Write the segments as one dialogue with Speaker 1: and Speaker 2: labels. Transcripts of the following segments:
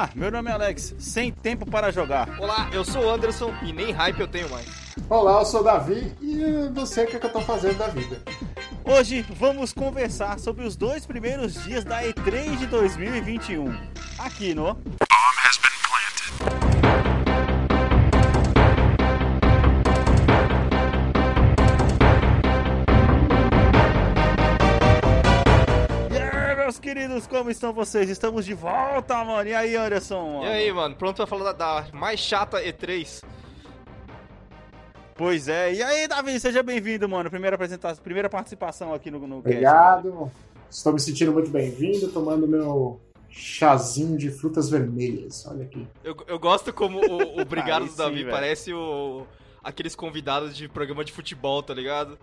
Speaker 1: Olá, meu nome é Alex, sem tempo para jogar.
Speaker 2: Olá, eu sou o Anderson e nem hype eu tenho mais.
Speaker 3: Olá, eu sou o Davi e eu não sei o que, é que eu tô fazendo da vida.
Speaker 1: Hoje vamos conversar sobre os dois primeiros dias da E3 de 2021. Aqui no. Queridos, como estão vocês? Estamos de volta, mano. E aí, Anderson?
Speaker 2: E aí, mano, pronto pra falar da, da mais chata E3?
Speaker 1: Pois é. E aí, Davi, seja bem-vindo, mano. Primeira apresentação, primeira participação aqui no, no cast,
Speaker 3: Obrigado. Estou me sentindo muito bem-vindo, tomando meu chazinho de frutas vermelhas. Olha aqui.
Speaker 2: Eu, eu gosto como o, o Obrigado do Davi
Speaker 1: sim,
Speaker 2: parece o, aqueles convidados de programa de futebol, tá ligado?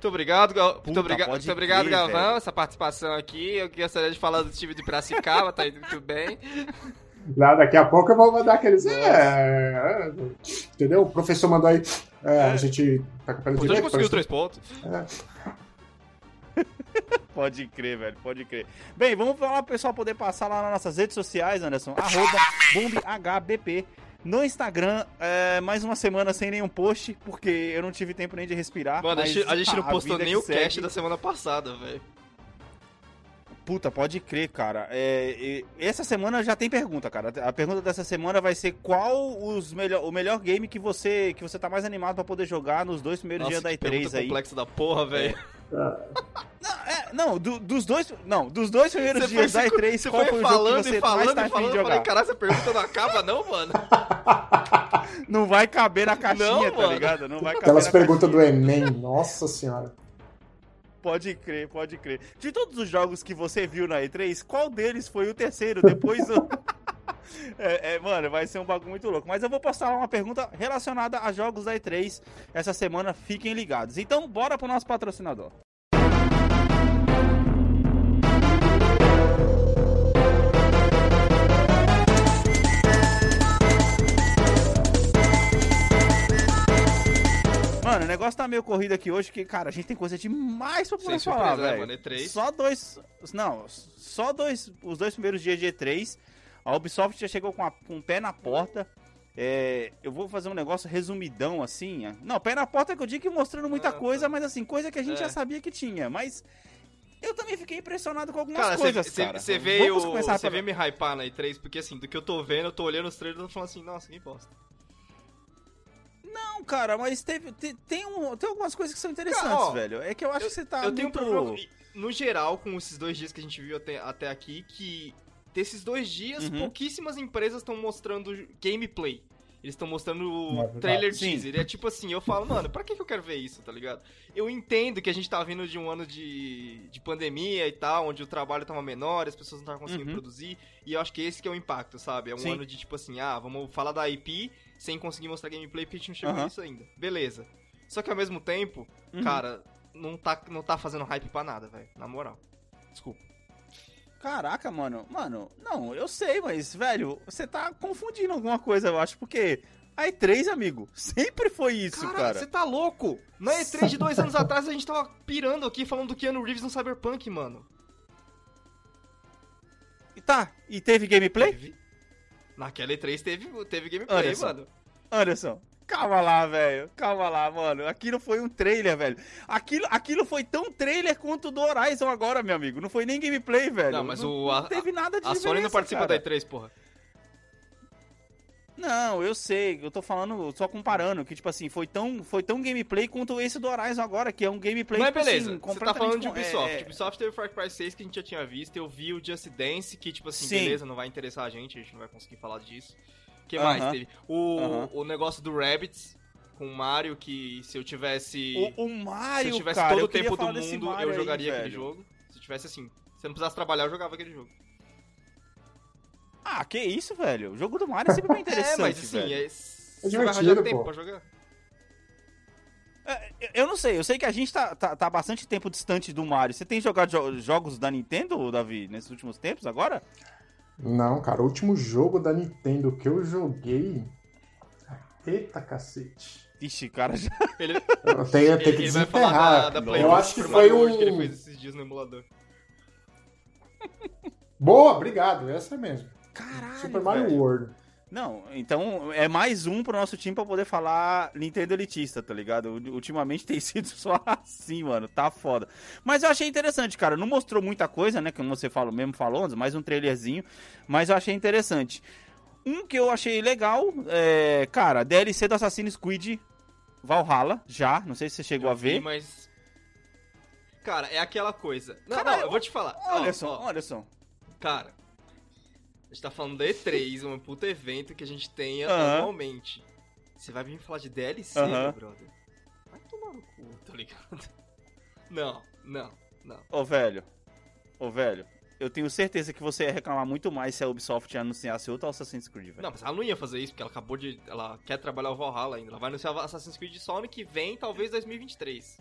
Speaker 2: Muito obrigado, Gal... muito,
Speaker 1: Puta,
Speaker 2: obriga...
Speaker 1: pode
Speaker 2: muito obrigado,
Speaker 1: crer,
Speaker 2: Galvão,
Speaker 1: velho.
Speaker 2: essa participação aqui. Eu gostaria de falar do time de Piracicaba, tá indo muito bem.
Speaker 3: Lá, daqui a pouco eu vou mandar aqueles. É, é, entendeu? O professor mandou aí. é, A gente tá com a
Speaker 2: Então a gente conseguiu
Speaker 3: parece-
Speaker 2: três pontos.
Speaker 1: Pode crer, velho, pode crer. Bem, vamos falar pro pessoal poder passar lá nas nossas redes sociais, Anderson. Arroba BombHBP. No Instagram, é, mais uma semana sem nenhum post, porque eu não tive tempo nem de respirar.
Speaker 2: Mano, a
Speaker 1: mas,
Speaker 2: gente, a gente não postou nem o cast da semana passada, velho.
Speaker 1: Puta, pode crer, cara. É, essa semana já tem pergunta, cara. A pergunta dessa semana vai ser qual os melhor, o melhor game que você que você tá mais animado pra poder jogar nos dois primeiros
Speaker 2: Nossa,
Speaker 1: dias da
Speaker 2: que
Speaker 1: E3
Speaker 2: pergunta
Speaker 1: aí.
Speaker 2: complexa da porra, velho.
Speaker 1: Não, é, não, do- dos dois, não, dos dois primeiros
Speaker 2: Você
Speaker 1: dias da
Speaker 2: foi,
Speaker 1: E3,
Speaker 2: você
Speaker 1: qual
Speaker 2: foi
Speaker 1: foi o jogo que você
Speaker 2: e
Speaker 1: mais
Speaker 2: falando
Speaker 1: tá
Speaker 2: e falando. Eu falei, caralho, essa pergunta não acaba, não, mano.
Speaker 1: Não vai caber na caixinha,
Speaker 2: Não,
Speaker 1: tá
Speaker 2: mano.
Speaker 1: ligado? Não vai caber
Speaker 3: Aquelas
Speaker 1: na
Speaker 3: perguntas do. Enem, nossa senhora.
Speaker 1: Pode crer, pode crer. De todos os jogos que você viu na E3, qual deles foi o terceiro? Depois do... É, é, mano, vai ser um bagulho muito louco. Mas eu vou postar uma pergunta relacionada a jogos da E3 essa semana. Fiquem ligados. Então, bora pro nosso patrocinador. Mano, o negócio tá meio corrido aqui hoje, que, cara, a gente tem coisa demais pra poder
Speaker 2: Sem
Speaker 1: falar,
Speaker 2: surpresa, né,
Speaker 1: velho.
Speaker 2: mano? E3.
Speaker 1: Só dois. Não, só dois. Os dois primeiros dias de E3. A Ubisoft já chegou com, a- com o pé na porta. É, eu vou fazer um negócio resumidão assim. Não, pé na porta que eu digo que mostrando muita
Speaker 2: Ah,
Speaker 1: coisa,
Speaker 2: tá.
Speaker 1: mas assim, coisa que a gente
Speaker 2: É.
Speaker 1: já sabia que tinha. Mas eu também fiquei impressionado com algumas
Speaker 2: Cara,
Speaker 1: coisas, cara.
Speaker 2: você veio,
Speaker 1: Vamos começar
Speaker 2: você
Speaker 1: pela-
Speaker 2: veio me hypar na E3, porque assim, do que eu tô vendo, eu tô olhando os trailers e tô falando assim, nossa, que bosta.
Speaker 1: Não, cara, mas teve, te- tem, um, tem algumas coisas que são interessantes,
Speaker 2: Cara, ó,
Speaker 1: velho. É que eu acho que você tá
Speaker 2: eu tenho um
Speaker 1: muito...
Speaker 2: problema, no geral, com esses dois dias que a gente viu até, até aqui, que desses dois dias,
Speaker 1: Uhum.
Speaker 2: pouquíssimas empresas estão mostrando gameplay. Eles estão mostrando
Speaker 3: É verdade.
Speaker 2: trailer
Speaker 1: Sim.
Speaker 2: teaser. É tipo assim, eu falo, mano, pra que, que eu quero ver isso, tá ligado? Eu entendo que a gente tá vindo de um ano de, de pandemia e tal, onde o trabalho tava menor, as pessoas não estavam conseguindo
Speaker 1: Uhum.
Speaker 2: produzir, e eu acho que esse que é o impacto, sabe? É um
Speaker 1: Sim.
Speaker 2: ano de tipo assim, ah, vamos falar da IP sem conseguir mostrar gameplay porque a gente não chegou
Speaker 1: Aham.
Speaker 2: nisso ainda. Beleza. Só que ao mesmo tempo,
Speaker 1: Uhum.
Speaker 2: cara, não tá, não tá fazendo hype pra nada, velho. Na moral. Desculpa.
Speaker 1: Caraca, mano. Mano, não, eu sei, mas, velho, você tá confundindo alguma coisa, eu acho, porque a E3, amigo, sempre foi isso,
Speaker 2: Cara,
Speaker 1: cara.
Speaker 2: você tá louco? Na E3 de dois anos atrás a gente tava pirando aqui falando do Keanu Reeves no Cyberpunk, mano.
Speaker 1: E Tá, e teve gameplay?
Speaker 2: Teve. Naquela E3 teve, teve gameplay,
Speaker 1: só.
Speaker 2: mano.
Speaker 1: Anderson, calma lá, velho. Calma lá, mano. Aquilo foi um trailer, velho. Aquilo, aquilo foi tão trailer quanto o do Horizon agora, meu amigo. Não foi nem gameplay, velho.
Speaker 2: Não, mas
Speaker 1: não,
Speaker 2: o- a-
Speaker 1: não teve nada de
Speaker 2: A Sony não participa
Speaker 1: cara.
Speaker 2: da E3, porra.
Speaker 1: Não, eu sei. Eu tô falando, só comparando, que, tipo assim, foi tão, foi tão gameplay quanto esse do Horizon agora, que é um gameplay,
Speaker 2: Mas
Speaker 1: tipo
Speaker 2: beleza,
Speaker 1: assim,
Speaker 2: você tá falando de Ubisoft.
Speaker 1: é, é,
Speaker 2: Ubisoft teve o Far Cry 6 que a gente já tinha visto, eu vi o Just Dance, que tipo assim,
Speaker 1: Sim.
Speaker 2: beleza, não vai interessar a gente, a gente não vai conseguir falar disso. O que
Speaker 1: Aham.
Speaker 2: mais teve? O,
Speaker 1: Aham.
Speaker 2: o negócio do Rabbids com o Mario, que se eu tivesse...
Speaker 1: O, o Mario,
Speaker 2: se eu tivesse
Speaker 1: cara,
Speaker 2: todo o tempo do mundo, eu
Speaker 1: aí,
Speaker 2: jogaria aquele
Speaker 1: velho.
Speaker 2: jogo. Se eu tivesse assim, se eu não precisasse trabalhar, eu jogava aquele jogo.
Speaker 1: Ah, que isso, velho. O jogo do Mario é sempre bem interessante,
Speaker 2: é, mas assim,
Speaker 1: velho.
Speaker 2: é, você vai arranjar tempo
Speaker 3: pô.
Speaker 2: pra jogar?
Speaker 1: É, Eu não sei, eu sei que a gente tá, tá, tá bastante tempo distante do Mario. Você tem jogado jo- jogos da Nintendo, Davi, nesses últimos tempos agora?
Speaker 3: Não, cara, o último jogo da Nintendo que eu joguei. Eita cacete.
Speaker 1: Vixe, cara, já...
Speaker 2: Ele,
Speaker 3: Eu tenho, eu tenho
Speaker 2: ele,
Speaker 3: que
Speaker 2: ele vai falar
Speaker 3: desenterrar.
Speaker 2: da, da
Speaker 3: eu
Speaker 2: 2
Speaker 3: acho que foi
Speaker 2: World que ele
Speaker 3: um.
Speaker 2: fez esses dias no emulador.
Speaker 3: Boa, obrigado, essa mesmo.
Speaker 1: Caraca,
Speaker 3: Super Mario
Speaker 1: velho.
Speaker 3: World.
Speaker 1: Não, então é mais um pro nosso time pra poder falar Nintendo elitista, tá ligado? Ultimamente tem sido só assim, mano. Tá foda. Mas eu achei interessante, cara. Não mostrou muita coisa, né? Como você falou, mesmo falou, mais um trailerzinho. Mas eu achei interessante. Um que eu achei legal, é, cara, DLC do Assassin's Creed Valhalla, já. Não sei se você chegou
Speaker 2: Eu
Speaker 1: a ver.
Speaker 2: vi, mas. Cara, é aquela coisa. Não,
Speaker 1: Cara,
Speaker 2: não, eu vou te falar. Ó,
Speaker 1: Olha só, olha só.
Speaker 2: Cara, a gente tá falando da E3, um puta evento que a gente tenha
Speaker 1: Aham.
Speaker 2: anualmente. Você vai vir falar de DLC,
Speaker 1: Aham.
Speaker 2: meu brother? Vai tomar no cu, tá ligado? Não, não, não.
Speaker 1: Ô, velho. Ô, velho. Eu tenho certeza que você ia reclamar muito mais se a Ubisoft anunciasse outro Assassin's Creed, velho.
Speaker 2: Não, mas ela não ia fazer isso, porque ela acabou de. Ela quer trabalhar o Valhalla ainda. Ela vai anunciar Assassin's Creed só ano que vem, talvez 2023.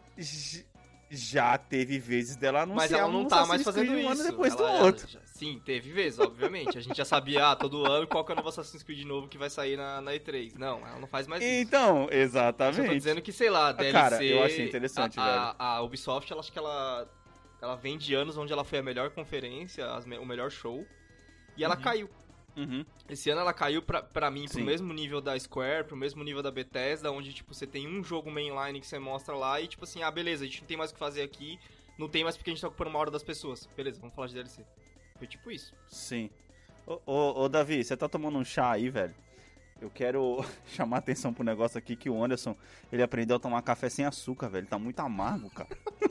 Speaker 1: Já teve vezes dela anunciar
Speaker 2: Mas ela não tá mais fazendo
Speaker 1: um ano depois
Speaker 2: Ela-
Speaker 1: do outro.
Speaker 2: já- sim, teve vezes, obviamente. A gente já sabia, ah, todo ano qual que é o novo Assassin's Creed novo que vai sair na, na E3. Não, ela não faz mais isso.
Speaker 1: Então,
Speaker 2: Só tô
Speaker 1: exatamente.
Speaker 2: dizendo que, sei lá, DLC...
Speaker 1: Cara, eu achei interessante,
Speaker 2: a,
Speaker 1: velho.
Speaker 2: A, a Ubisoft, ela acho que ela... Ela vem de anos onde ela foi a melhor conferência, as o melhor show. E ela
Speaker 1: Uhum.
Speaker 2: caiu.
Speaker 1: Uhum.
Speaker 2: Esse ano ela caiu pra, pra mim pro
Speaker 1: Sim.
Speaker 2: mesmo nível da Square, pro mesmo nível da Bethesda, onde, tipo, você tem um jogo mainline que você mostra lá e, tipo assim, ah, beleza, a gente não tem mais o que fazer aqui, não tem mais porque a gente tá ocupando uma hora das pessoas. Beleza, vamos falar de DLC. Foi tipo isso.
Speaker 1: Sim. Ô, ô, ô, Davi, você tá tomando um chá aí, velho? Eu quero chamar a atenção pro negócio aqui que o Anderson, ele aprendeu a tomar café sem açúcar, velho. Tá muito amargo, cara.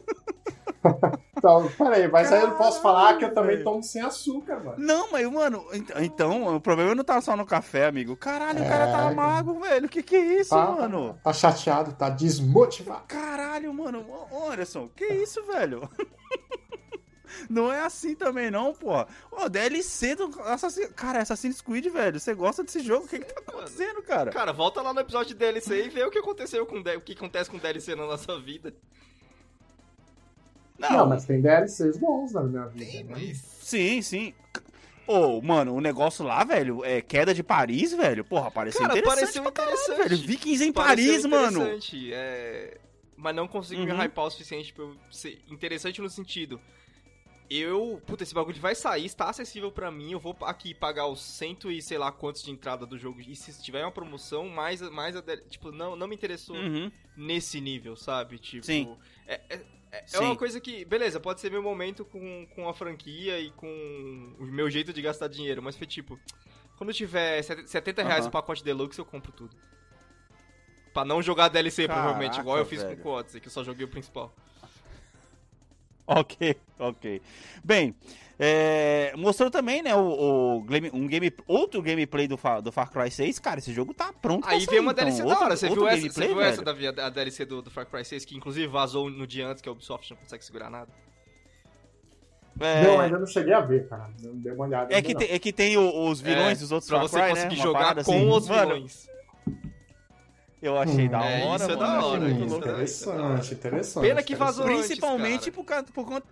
Speaker 3: Então, peraí, mas aí eu não posso falar que eu também tomo sem açúcar, mano.
Speaker 1: Não, mas, mano, ent- então, o problema não tá só no café, amigo. Caralho, o cara tá
Speaker 3: É.
Speaker 1: amargo, velho. Que que é isso,
Speaker 3: Tá,
Speaker 1: mano?
Speaker 3: tá chateado, tá desmotivado.
Speaker 1: Caralho, mano. Ô, Anderson, que isso, velho? Não é assim também, não, pô. Ô, DLC do Assassin's... Cara, Assassin's Creed, velho. Você gosta desse jogo? O que que tá acontecendo, cara?
Speaker 2: Cara, volta lá no episódio de DLC e vê o que aconteceu com o que acontece com DLC na nossa vida.
Speaker 3: Não, mas tem DLCs bons na minha vida.
Speaker 2: Tem,
Speaker 3: né?
Speaker 2: mas.
Speaker 1: Sim, sim. Ô, mano, o negócio lá, velho, é queda de Paris, velho. Porra, pareceu
Speaker 2: Cara,
Speaker 1: interessante
Speaker 2: pareceu
Speaker 1: pra caralho,
Speaker 2: interessante.
Speaker 1: velho. Vikings em
Speaker 2: Pareceu
Speaker 1: Paris, mano.
Speaker 2: interessante, É... Mas não consegui me
Speaker 1: Uhum.
Speaker 2: hypar o suficiente pra eu ser interessante no sentido. Eu. Puta, esse bagulho vai sair, está acessível pra mim. Eu vou aqui pagar os cento e sei lá quantos de entrada do jogo. E se tiver uma promoção, mais, mais Tipo, não, não me interessou
Speaker 1: Uhum.
Speaker 2: nesse nível, sabe? Tipo.
Speaker 1: Sim.
Speaker 2: É, é, é
Speaker 1: Sim.
Speaker 2: uma coisa que, beleza, pode ser meu momento com, com a franquia e com o meu jeito de gastar dinheiro, mas foi tipo, quando tiver set- 70 reais
Speaker 1: Aham.
Speaker 2: o pacote deluxe, eu compro tudo. Pra não jogar DLC,
Speaker 1: Caraca,
Speaker 2: provavelmente, igual eu fiz
Speaker 1: velho.
Speaker 2: com o Odyssey, que eu só joguei o principal.
Speaker 1: Ok, ok. Bem, é, mostrou também, né, o, o um game, outro gameplay do, Fa- do Far Cry 6. Cara, esse jogo tá pronto pra
Speaker 2: Aí veio uma
Speaker 1: então.
Speaker 2: DLC da
Speaker 1: Outro-
Speaker 2: hora, você
Speaker 1: outro
Speaker 2: viu essa, você
Speaker 1: gameplay,
Speaker 2: viu essa? Davi, a, a DLC do, do Far Cry 6, que inclusive vazou no dia antes, que a Ubisoft não consegue segurar nada.
Speaker 1: É,
Speaker 3: Não, ainda não cheguei a ver, cara. Não dei uma olhada.
Speaker 1: é, que
Speaker 3: não.
Speaker 1: tem, é que tem os vilões
Speaker 2: É,
Speaker 1: dos outros
Speaker 2: Pra
Speaker 1: Far
Speaker 2: você
Speaker 1: Cry,
Speaker 2: conseguir
Speaker 1: né? Uma
Speaker 2: jogar com
Speaker 1: assim.
Speaker 2: os
Speaker 1: Mano,
Speaker 2: vilões.
Speaker 1: Eu achei
Speaker 3: Hum.
Speaker 1: da
Speaker 2: É,
Speaker 1: hora,
Speaker 2: isso é
Speaker 1: mano.
Speaker 2: da hora,
Speaker 1: Achei muito
Speaker 2: isso é da-
Speaker 3: interessante, interessante.
Speaker 2: Pena que vazou
Speaker 1: Principalmente por, causa- por conta,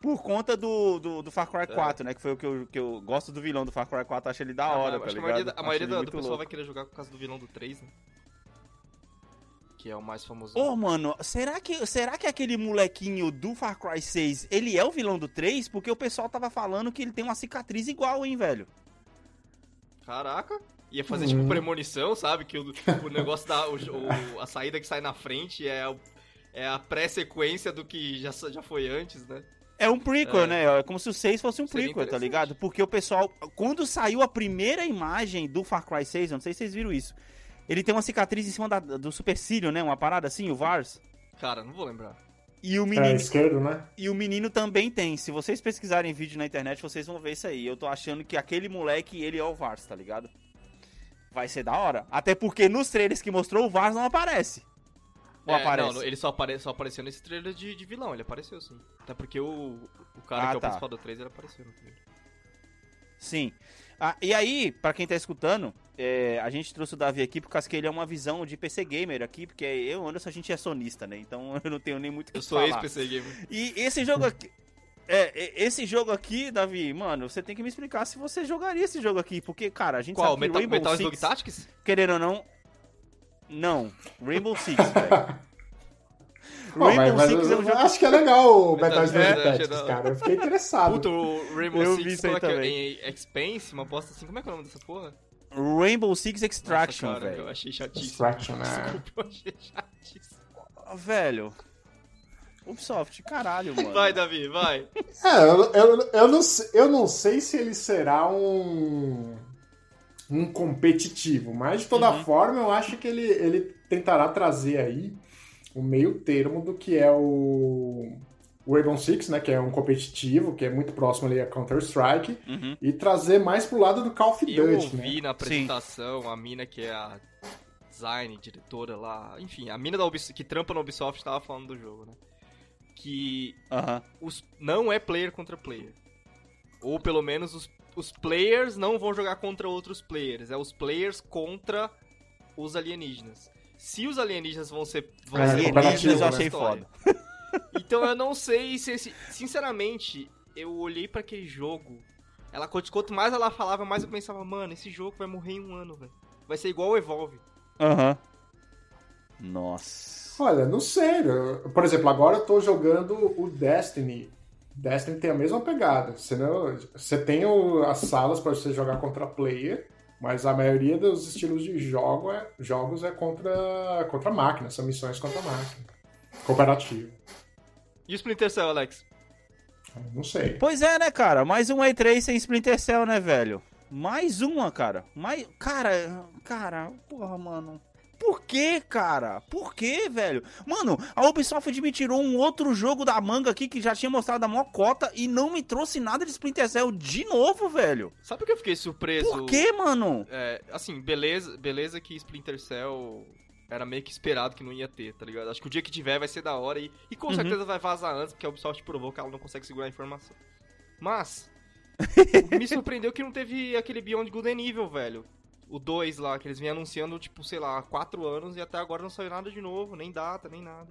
Speaker 1: por conta do, do, do Far Cry 4, né? Que foi o que eu, que eu gosto do vilão do Far Cry 4, acho ele da hora,
Speaker 2: Ah,
Speaker 1: tá
Speaker 2: acho a maioria, a maioria do, do pessoal vai querer jogar por causa do vilão do 3, né? Que é o mais famoso.
Speaker 1: Ô, mano, será que, será que aquele molequinho do Far Cry 6, ele é o vilão do 3? Porque o pessoal tava falando que ele tem uma cicatriz igual, hein, velho?
Speaker 2: Caraca. Ia fazer
Speaker 3: Hum.
Speaker 2: tipo premonição, sabe? Que o, o negócio da. O, o- a saída que sai na frente é, o- é a pré-sequência do que já, já foi antes, né?
Speaker 1: É um prequel,
Speaker 2: É.
Speaker 1: né? É como se o 6 fosse um
Speaker 2: Seria
Speaker 1: prequel, tá ligado? Porque o pessoal, quando saiu a primeira imagem do Far Cry 6, eu não sei se vocês viram isso, ele tem uma cicatriz em cima da- do supercílio, né? Uma parada assim, o Vars.
Speaker 2: Cara, não vou lembrar.
Speaker 1: E o
Speaker 3: É,
Speaker 1: menino,
Speaker 3: esquerdo, né?
Speaker 1: e o menino também tem. Se vocês pesquisarem vídeo na internet, vocês vão ver isso aí. Eu tô achando que aquele moleque, ele é o Vars, tá ligado? Vai ser da hora. Até porque nos trailers que mostrou, o Vars não aparece. Ou
Speaker 2: É,
Speaker 1: aparece?
Speaker 2: Não, ele só, apare, só apareceu nesse trailer de, de vilão, ele apareceu sim. Até porque o, o cara
Speaker 1: Ah,
Speaker 2: que é o
Speaker 1: tá.
Speaker 2: principal do 3 ele apareceu no trailer.
Speaker 1: Sim. Ah, e aí, pra quem tá escutando, é, a gente trouxe o Davi aqui por causa que ele é uma visão de PC Gamer aqui, porque eu e o Anderson, a gente é sonista, né? Então eu não tenho nem muito o que
Speaker 2: Eu sou ex-PC Gamer.
Speaker 1: E esse jogo aqui... É, esse jogo aqui, Davi, mano, você tem que me explicar se você jogaria esse jogo aqui, porque, cara, a gente
Speaker 2: Qual?
Speaker 1: sabe que
Speaker 2: Metal,
Speaker 1: Rainbow
Speaker 2: Metal
Speaker 1: Six,
Speaker 2: Slug Tactics?
Speaker 1: querendo ou não... Não, Rainbow Six, velho.
Speaker 3: Pô, mas,
Speaker 1: Rainbow
Speaker 3: mas
Speaker 1: Six é
Speaker 3: eu
Speaker 1: um jogo.
Speaker 3: acho que é legal o Metal Slug Tactics, cara. Eu fiquei interessado.
Speaker 2: Puta, o Rainbow
Speaker 1: Eu
Speaker 2: Six
Speaker 1: vi isso aí
Speaker 2: é que é?
Speaker 1: também.
Speaker 2: em Expense, uma bosta assim. Como é que é o nome dessa porra?
Speaker 1: Rainbow Six Extraction, velho.
Speaker 2: Eu achei chatíssimo.
Speaker 3: Extraction, né?
Speaker 2: Desculpa, eu achei chatíssimo.
Speaker 1: Velho. Ubisoft, caralho, mano.
Speaker 2: Vai, Davi, vai.
Speaker 3: É, eu, eu, eu, não, sei- eu não sei se ele será um, um competitivo, mas de toda
Speaker 1: Uhum.
Speaker 3: forma eu acho que ele, ele tentará trazer aí o meio termo do que é o, o Rainbow Six, né, que é um competitivo, que é muito próximo ali a Counter-Strike,
Speaker 1: Uhum.
Speaker 3: e trazer mais pro lado do Call of
Speaker 2: Eu
Speaker 3: Duty, né?
Speaker 2: na apresentação a mina que é a design, diretora lá, enfim, a mina da Ubisoft, que trampa na Ubisoft tava falando do jogo, né? Que
Speaker 1: Aham.
Speaker 2: os, não é player contra player. Ou pelo menos os, os players não vão jogar contra outros players. É os players contra os alienígenas. Se os alienígenas vão ser. Vão
Speaker 3: É,
Speaker 2: ser alienígenas,
Speaker 3: eu
Speaker 1: achei
Speaker 2: história. Então eu não sei se esse. Sinceramente, eu olhei pra aquele jogo. Ela, quanto quanto mais ela falava, mais eu pensava, mano, esse jogo vai morrer em um ano, velho. Vai ser igual o Evolve.
Speaker 1: Aham. Nossa.
Speaker 3: Olha, não sei. eu- Por exemplo, agora eu tô jogando o Destiny. Destiny tem a mesma pegada. Você, não, você tem o- as salas para você jogar contra player, mas a maioria dos estilos de jogo é, jogos é contra, contra máquina, são missões contra máquina. Cooperativo.
Speaker 2: E o Splinter Cell, Alex?
Speaker 3: Não sei.
Speaker 1: Pois é, né, cara? Mais um E3 sem Splinter Cell, né, velho? Mais uma, cara. Mais... Cara, cara, porra, mano. Por que, cara? Por que, velho? Mano, a Ubisoft me tirou um outro jogo da manga aqui que já tinha mostrado a maior cota e não me trouxe nada de Splinter Cell de novo, velho.
Speaker 2: Sabe por que eu fiquei surpreso?
Speaker 1: Por que, mano?
Speaker 2: É, assim, beleza, beleza que Splinter Cell era meio que esperado que não ia ter, tá ligado? Acho que o dia que tiver vai ser da hora e, e com
Speaker 1: Uhum.
Speaker 2: certeza vai vazar antes, porque a Ubisoft provou que ela não consegue segurar a informação. Mas, me surpreendeu que não teve aquele Beyond Good and Evil, velho. O 2 lá, que eles vinham anunciando, tipo, sei lá, há 4 anos e até agora não saiu nada de novo, nem data, nem nada.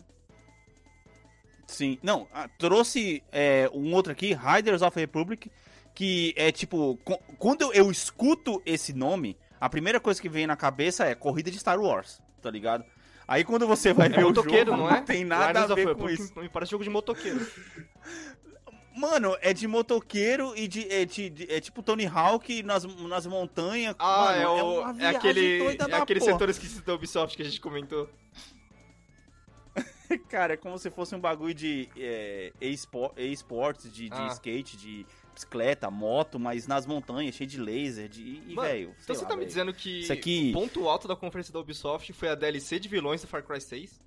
Speaker 1: Sim. Não, ah, trouxe é, um outro aqui, Riders of Republic, que é tipo, quando eu, escuto esse nome, a primeira coisa que vem na cabeça é corrida de Star Wars, tá ligado? Aí quando você vai
Speaker 2: É
Speaker 1: ver o jogo,
Speaker 2: não é?
Speaker 1: tem nada
Speaker 2: Riders
Speaker 1: a ver com
Speaker 2: Republic
Speaker 1: isso.
Speaker 2: Me parece jogo de motoqueiro.
Speaker 1: Mano, é de motoqueiro e de, é, de- de- é tipo Tony Hawk nas, nas montanhas.
Speaker 2: Ah,
Speaker 1: Mano,
Speaker 2: é, o,
Speaker 1: uma
Speaker 2: é,
Speaker 1: viagem
Speaker 2: aquele, é aquele
Speaker 1: porra.
Speaker 2: setor esquisito da Ubisoft que a gente comentou.
Speaker 1: Cara, é como se fosse um bagulho de é, e-sport- e-sports, de, de
Speaker 2: Ah.
Speaker 1: skate, de bicicleta, moto, mas nas montanhas, cheio de laser, de, e, velho,
Speaker 2: Então você
Speaker 1: lá,
Speaker 2: tá me
Speaker 1: velho.
Speaker 2: dizendo que
Speaker 1: aqui-
Speaker 2: o ponto alto da conferência da Ubisoft foi a DLC de vilões do Far Cry 6?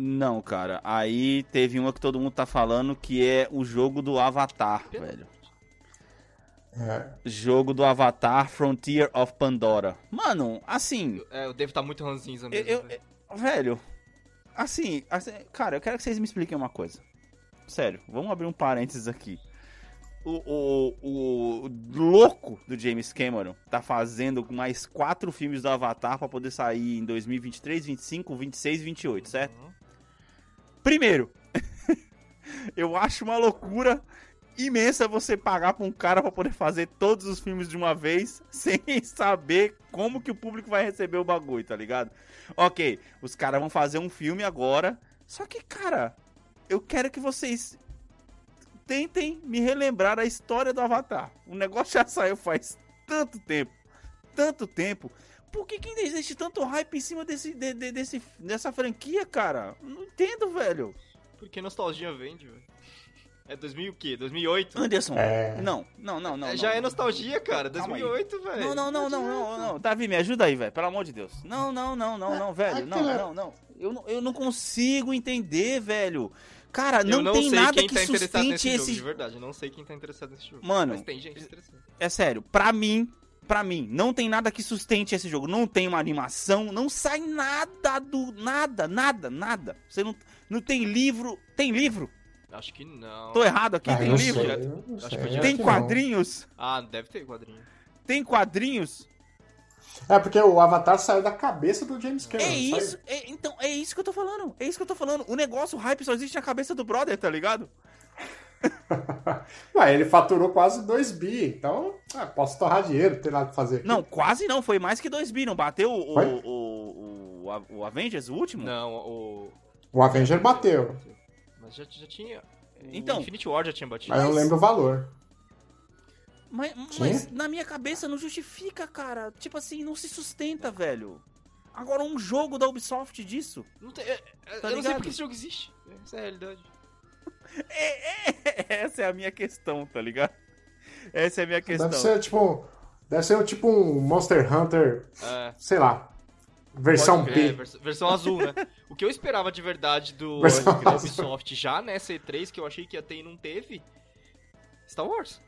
Speaker 1: Não, cara. Aí teve uma que todo mundo tá falando que é o jogo do Avatar,
Speaker 2: Pelo
Speaker 1: velho.
Speaker 3: É.
Speaker 1: Jogo do Avatar Frontier of Pandora. Mano, assim,
Speaker 2: É, eu devo estar muito ranzinza
Speaker 1: eu,
Speaker 2: mesmo.
Speaker 1: eu-
Speaker 2: velho.
Speaker 1: eu- velho, assim, assim, cara, eu quero que vocês me expliquem uma coisa. Sério, vamos abrir um parênteses aqui. O, o, o louco do James Cameron tá fazendo mais quatro filmes do Avatar pra poder sair em 2023, 25, 26 e 28, certo?
Speaker 2: Uhum.
Speaker 1: Primeiro, eu acho uma loucura imensa você pagar pra um cara pra poder fazer todos os filmes de uma vez sem saber como que o público vai receber o bagulho, tá ligado? Ok, os caras vão fazer um filme agora, só que, cara, eu quero que vocês tentem me relembrar a história do Avatar. O negócio já saiu faz tanto tempo, tanto tempo. Por que, que ainda existe tanto hype em cima desse, de- de- desse, dessa franquia, cara? Não entendo, velho.
Speaker 2: Porque nostalgia vende, velho. É 2000 o quê? 2008?
Speaker 1: Anderson,
Speaker 3: É.
Speaker 1: não, não, não, não.
Speaker 2: É,
Speaker 1: não,
Speaker 2: já é
Speaker 1: não.
Speaker 2: nostalgia, cara.
Speaker 1: Calma aí.
Speaker 2: 2008, velho.
Speaker 1: Não, não, não, não, não, não. Davi, me ajuda aí, velho. Pelo amor de Deus. Não, não, não, não, não, velho. Não, não, não. Eu, não. eu não consigo entender, velho. Cara, não,
Speaker 2: não
Speaker 1: tem
Speaker 2: sei
Speaker 1: nada
Speaker 2: quem
Speaker 1: que
Speaker 2: tá interessado
Speaker 1: sustente
Speaker 2: nesse jogo,
Speaker 1: esse.
Speaker 2: de verdade. Eu não sei quem tá interessado nesse jogo.
Speaker 1: Mano,
Speaker 2: Mas tem gente interessada.
Speaker 1: É sério, pra mim, pra mim, não tem nada que sustente esse jogo. Não tem uma animação, não sai nada do. Nada, nada, nada. Você não, não tem livro. Tem livro?
Speaker 2: Acho que não.
Speaker 1: Tô errado aqui,
Speaker 3: Ah,
Speaker 1: tem livro?
Speaker 3: sei,
Speaker 2: Acho que
Speaker 1: Tem quadrinhos?
Speaker 2: Ah, deve ter quadrinho.
Speaker 1: Tem quadrinhos?
Speaker 3: É porque o Avatar saiu da cabeça do James Cameron.
Speaker 1: É isso, é- então, é isso que eu tô falando. É isso que eu tô falando. O negócio, o hype só existe na cabeça do brother, tá ligado?
Speaker 3: Ué, ele faturou quase 2 bi, então ah, posso torrar dinheiro, não tem nada pra fazer. aqui.
Speaker 1: Não, quase não, foi mais que 2 bi, não bateu o, o, o, o, o Avengers, o último?
Speaker 2: Não, o.
Speaker 3: O Avenger bateu.
Speaker 2: Mas já, já tinha.
Speaker 1: Então.
Speaker 2: O Infinity War já tinha batido.
Speaker 3: Mas eu lembro o valor.
Speaker 1: Mas, mas na minha cabeça não justifica, cara. Tipo assim, não se sustenta, velho. Agora, um jogo da Ubisoft disso.
Speaker 2: Não tem, é, é,
Speaker 1: Tá
Speaker 2: eu não sei
Speaker 1: ligado?
Speaker 2: porque esse jogo existe. Essa é a realidade.
Speaker 1: É, é- essa é a minha questão, tá ligado? Essa é a minha questão.
Speaker 3: Deve ser tipo. Deve ser tipo um Monster Hunter,
Speaker 2: É.
Speaker 3: sei lá. Versão
Speaker 2: vers- versão azul, né? O que eu esperava de verdade do. Ubisoft já nessa E3, que eu achei que ia ter e não teve, Star Wars.